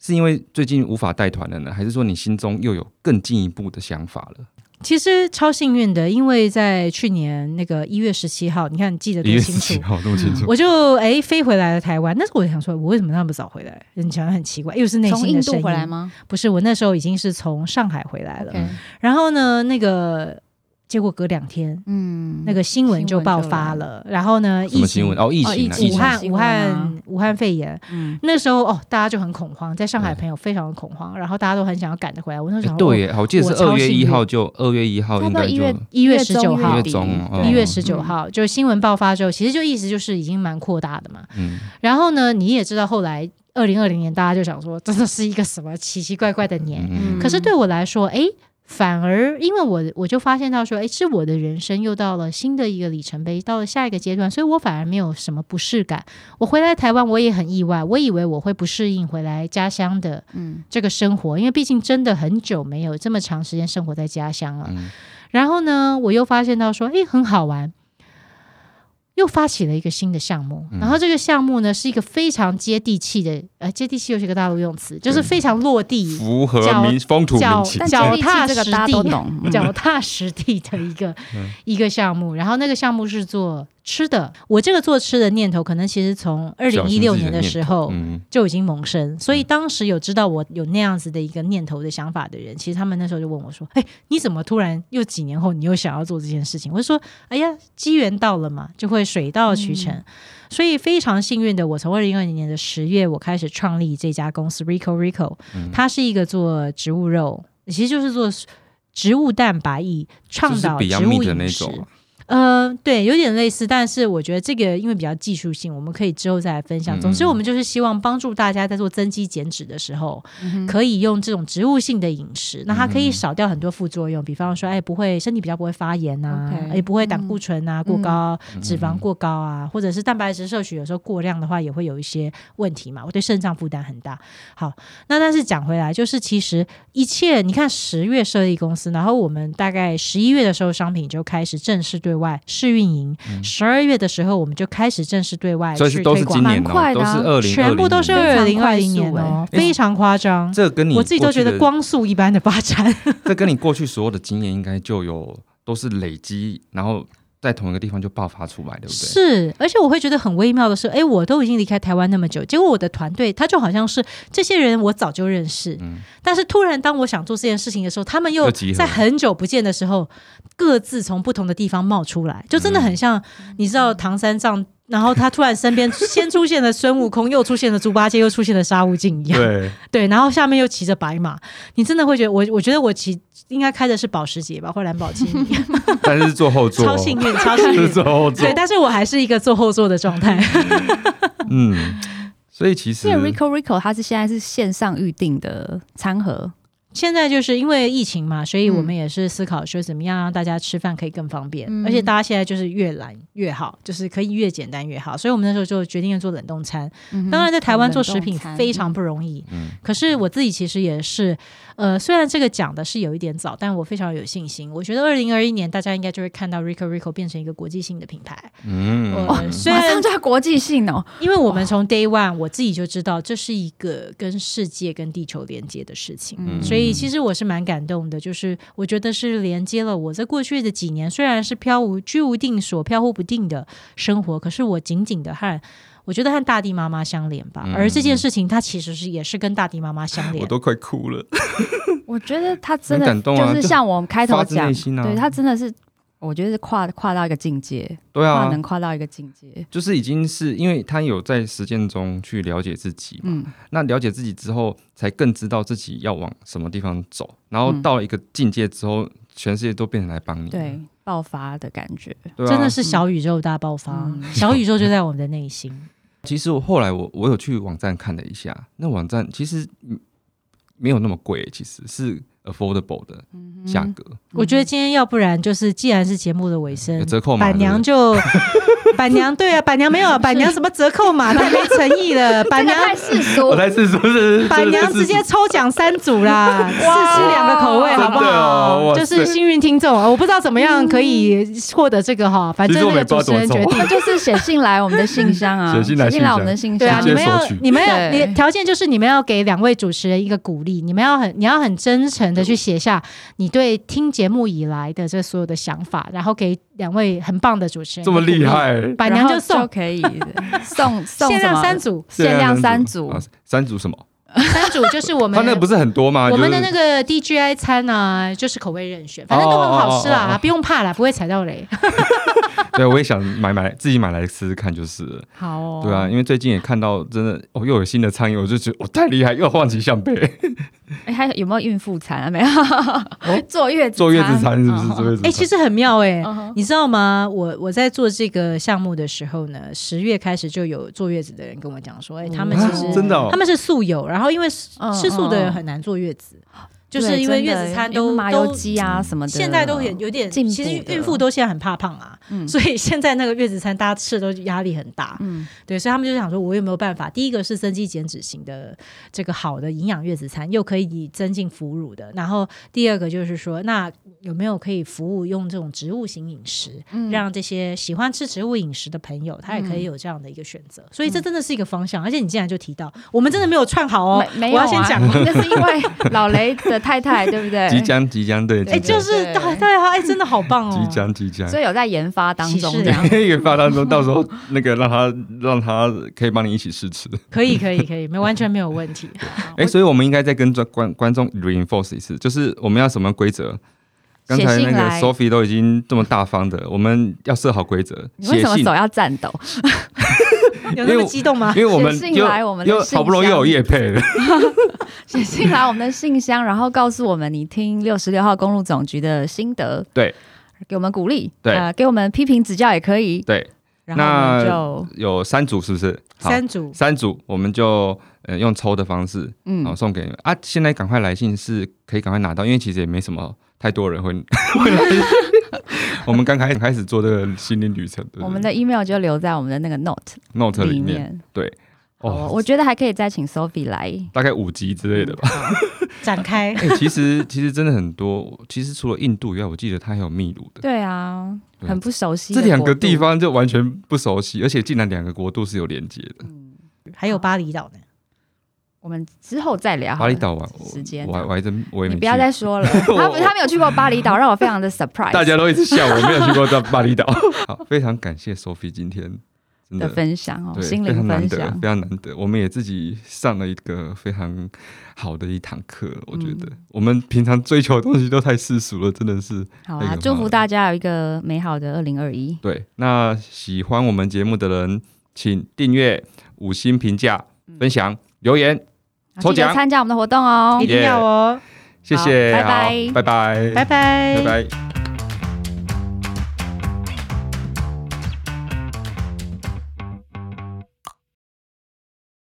Speaker 2: 是因为最近无法带团了呢，还是说你心中又有更进一步的想法了？
Speaker 1: 其实超幸运的，因为在去年那个一月十七号，你看记得多清楚，
Speaker 2: 多清楚，
Speaker 1: 我就哎飞回来了台湾。但是我想说，我为什么那么早回来？你想很奇怪，又是内心的声音。
Speaker 3: 回来吗？
Speaker 1: 不是，我那时候已经是从上海回来了。然后呢，那个。结果隔两天，嗯，那个新闻就爆发了。然后呢，
Speaker 2: 疫情哦，疫
Speaker 1: 情，武汉，武汉，武汉肺炎。嗯，那时候哦，大家就很恐慌，在上海朋友非常的恐慌，然后大家都很想要赶着回来。我那时候
Speaker 2: 对，我记得是二月一号，就二月一号，应该就
Speaker 1: 一月十九号，
Speaker 2: 一
Speaker 1: 月十九号，就新闻爆发之后，其实就意思就是已经蛮扩大的嘛。嗯，然后呢，你也知道，后来二零二零年，大家就想说，真的是一个什么奇奇怪怪的年。可是对我来说，哎。反而，因为我我就发现到说，哎，是我的人生又到了新的一个里程碑，到了下一个阶段，所以我反而没有什么不适感。我回来台湾，我也很意外，我以为我会不适应回来家乡的嗯这个生活，因为毕竟真的很久没有这么长时间生活在家乡了。然后呢，我又发现到说，哎，很好玩。又发起了一个新的项目，然后这个项目呢是一个非常接地气的，呃，接地气又是一个大陆用词，就是非常落地、
Speaker 2: 符合民风土民情、
Speaker 1: 脚踏实地、脚踏实地的一个一个项目。然后那个项目是做。吃的，我这个做吃的念头，可能其实从二零一六年的时候就已经萌生。所以当时有知道我有那样子的一个念头的想法的人，其实他们那时候就问我说：“哎，你怎么突然又几年后你又想要做这件事情？”我就说：“哎呀，机缘到了嘛，就会水到渠成。”所以非常幸运的，我从二零二零年的十月我开始创立这家公司 Rico Rico，它是一个做植物肉，其实就是做植物蛋白以倡导植物饮食。呃，对，有点类似，但是我觉得这个因为比较技术性，我们可以之后再来分享。总之，我们就是希望帮助大家在做增肌减脂的时候，可以用这种植物性的饮食，那它可以少掉很多副作用，比方说，哎，不会身体比较不会发炎呐，也不会胆固醇啊过高、脂肪过高啊，或者是蛋白质摄取有时候过量的话，也会有一些问题嘛，我对肾脏负担很大。好，那但是讲回来，就是其实一切，你看十月设立公司，然后我们大概十一月的时候，商品就开始正式对。外试运营，十二月的时候我们就开始正式对外去推广，
Speaker 2: 蛮快的，都是二零，
Speaker 1: 全部都是二零二零年哦，非常夸张。
Speaker 2: 这跟你
Speaker 1: 我自己都觉得光速一般的发展。
Speaker 2: 这跟你过去所有的经验应该就有都是累积，然后。在同一个地方就爆发出来，对不对？
Speaker 1: 是，而且我会觉得很微妙的是，哎，我都已经离开台湾那么久，结果我的团队他就好像是这些人我早就认识，嗯，但是突然当我想做这件事情的时候，他们又在很久不见的时候，各自从不同的地方冒出来，就真的很像你知道唐三藏。然后他突然身边先出现了孙悟空，又出现了猪八戒，又出现了沙悟净一样。
Speaker 2: 对
Speaker 1: 对，然后下面又骑着白马，你真的会觉得我？我觉得我骑应该开的是保时捷吧，或蓝宝坚尼。
Speaker 2: 但是坐后座，
Speaker 1: 超幸运，超幸运
Speaker 2: 坐后座。
Speaker 1: 对，但是我还是一个坐后座的状态。
Speaker 2: 嗯，所以其实
Speaker 3: 因为 Rico Rico 它是现在是线上预定的餐盒。
Speaker 1: 现在就是因为疫情嘛，所以我们也是思考说怎么样让大家吃饭可以更方便，而且大家现在就是越懒越好，就是可以越简单越好，所以我们那时候就决定要做冷冻餐。当然，在台湾做食品非常不容易，可是我自己其实也是。呃，虽然这个讲的是有一点早，但我非常有信心。我觉得二零二一年大家应该就会看到 Rico Rico 变成一个国际性的品牌。嗯，
Speaker 3: 虽然叫国际性哦，
Speaker 1: 因为我们从 Day One 我自己就知道这是一个跟世界、跟地球连接的事情，所以其实我是蛮感动的。就是我觉得是连接了我在过去的几年，虽然是飘无居无定所、飘忽不定的生活，可是我紧紧的和。我觉得和大地妈妈相连吧，而这件事情它其实是也是跟大地妈妈相连。
Speaker 2: 我都快哭了。
Speaker 3: 我觉得他真的就是像我们开头讲，对他真的是我觉得是跨跨到一个境界，
Speaker 2: 对啊，
Speaker 3: 能跨到一个境界，
Speaker 2: 就是已经是因为他有在实践中去了解自己嘛。那了解自己之后，才更知道自己要往什么地方走。然后到了一个境界之后，全世界都变成来帮你，
Speaker 3: 对，爆发的感觉，
Speaker 1: 真的是小宇宙大爆发，小宇宙就在我们的内心。
Speaker 2: 其实我后来我我有去网站看了一下，那网站其实没有那么贵，其实是。Affordable 的价格，
Speaker 1: 我觉得今天要不然就是，既然是节目的尾声，
Speaker 2: 折扣
Speaker 1: 板娘就 板娘对啊，板娘没有 板娘什么折扣码，太没诚意了。板娘
Speaker 3: 太世俗，
Speaker 2: 我太世俗是
Speaker 1: 板娘直接抽奖三组啦，试吃两个口味好不好？就是幸运听众，我不知道怎么样可以获得这个哈，反正那个主持人决定，
Speaker 3: 就是写信来我们的信箱啊，写信来我们的信箱，对
Speaker 1: 啊，你们要你们要你条件就是你们要给两位主持人一个鼓励，你们要很你要很真诚。的去写下你对听节目以来的这所有的想法，然后给两位很棒的主持人。
Speaker 2: 这么厉害，
Speaker 1: 板娘就送。
Speaker 3: 可以。送送
Speaker 1: 限量三组，
Speaker 3: 限量三组，
Speaker 2: 三组。什么？
Speaker 1: 三组就是我们，
Speaker 2: 他那不是很多吗？
Speaker 1: 我们的那个 DGI 餐啊，就是口味任选，反正都很好吃啦，不用怕啦，不会踩到雷。
Speaker 2: 对，我也想买买自己买来吃吃看，就是
Speaker 1: 好。
Speaker 2: 对啊，因为最近也看到真的哦，又有新的餐饮，我就觉得我太厉害，又换起向背。
Speaker 3: 哎，还有没有孕妇餐啊？没有，坐月子
Speaker 2: 坐月子餐是不是？坐月子
Speaker 1: 哎，其实很妙哎，你知道吗？我我在做这个项目的时候呢，十月开始就有坐月子的人跟我讲说，哎，他们其实
Speaker 2: 真的，
Speaker 1: 他们是素友，然后因为吃素的人很难坐月子。就是因为月子餐都
Speaker 3: 麻油鸡啊什么的，
Speaker 1: 现在都有有点，其实孕妇都现在很怕胖啊，所以现在那个月子餐大家吃的都压力很大，嗯，对，所以他们就想说，我有没有办法？第一个是增肌减脂型的这个好的营养月子餐，又可以增进哺乳的，然后第二个就是说，那有没有可以服务用这种植物型饮食，让这些喜欢吃植物饮食的朋友，他也可以有这样的一个选择。所以这真的是一个方向，而且你竟然就提到，我们真的没有串好哦，
Speaker 3: 没
Speaker 1: 有，我要先讲，
Speaker 3: 那是因为老雷的。太太 对不对？
Speaker 2: 即将即将对，
Speaker 1: 哎，就是对对啊，哎，真的好棒
Speaker 2: 哦！即将即将，
Speaker 3: 所以有在研发当中，
Speaker 2: 研发当中，到时候那个让他让他可以帮你一起试吃，
Speaker 1: 可以可以可以，没完全没有问题。
Speaker 2: 哎，所以我们应该再跟观观众 reinforce 一次，就是我们要什么规则？刚才那个 Sophie 都已经这么大方的，我们要设好规则。
Speaker 3: 你为什么手要颤抖？
Speaker 1: 有那么激动吗？
Speaker 2: 因为我们
Speaker 3: 又
Speaker 2: 好不容易有叶配了，
Speaker 3: 写信来我们的信箱，然后告诉我们你听六十六号公路总局的心得，
Speaker 2: 对，
Speaker 3: 给我们鼓励，
Speaker 2: 对，
Speaker 3: 给我们批评指教也可以，
Speaker 2: 对。那就有三组是不是？
Speaker 1: 三组，
Speaker 2: 三组，我们就呃用抽的方式，嗯，然后送给你们啊。现在赶快来信是可以赶快拿到，因为其实也没什么太多人会 会来。我们刚开开始做这个心灵旅程，
Speaker 3: 我们的 email 就留在我们的那个 note
Speaker 2: note 里面。对，
Speaker 3: 哦，我觉得还可以再请 Sophie 来，
Speaker 2: 大概五集之类的吧，
Speaker 1: 展开。
Speaker 2: 其实其实真的很多，其实除了印度以外，我记得它还有秘鲁的。
Speaker 3: 对啊，很不熟悉。
Speaker 2: 这两个地方就完全不熟悉，而且竟然两个国度是有连接的。嗯，
Speaker 1: 还有巴厘岛呢。
Speaker 3: 我们之后再聊。
Speaker 2: 巴厘岛啊，
Speaker 3: 时间
Speaker 2: 我我还真我也
Speaker 3: 你不要再说了。他他没有去过巴厘岛，让我非常的 surprise。
Speaker 2: 大家都一直笑我没有去过在巴厘岛。好，非常感谢 Sophie 今天
Speaker 3: 的分享哦，心
Speaker 2: 灵
Speaker 3: 分享
Speaker 2: 非常难得。我们也自己上了一个非常好的一堂课，我觉得我们平常追求的东西都太世俗了，真的是。
Speaker 3: 好啊，祝福大家有一个美好的二零二一。
Speaker 2: 对，那喜欢我们节目的人，请订阅、五星评价、分享、留言。抽奖。
Speaker 3: 参加我们的活动哦，
Speaker 1: 一定要哦！
Speaker 2: 谢谢，
Speaker 3: 拜拜，
Speaker 2: 拜拜，
Speaker 1: 拜拜，
Speaker 2: 拜拜。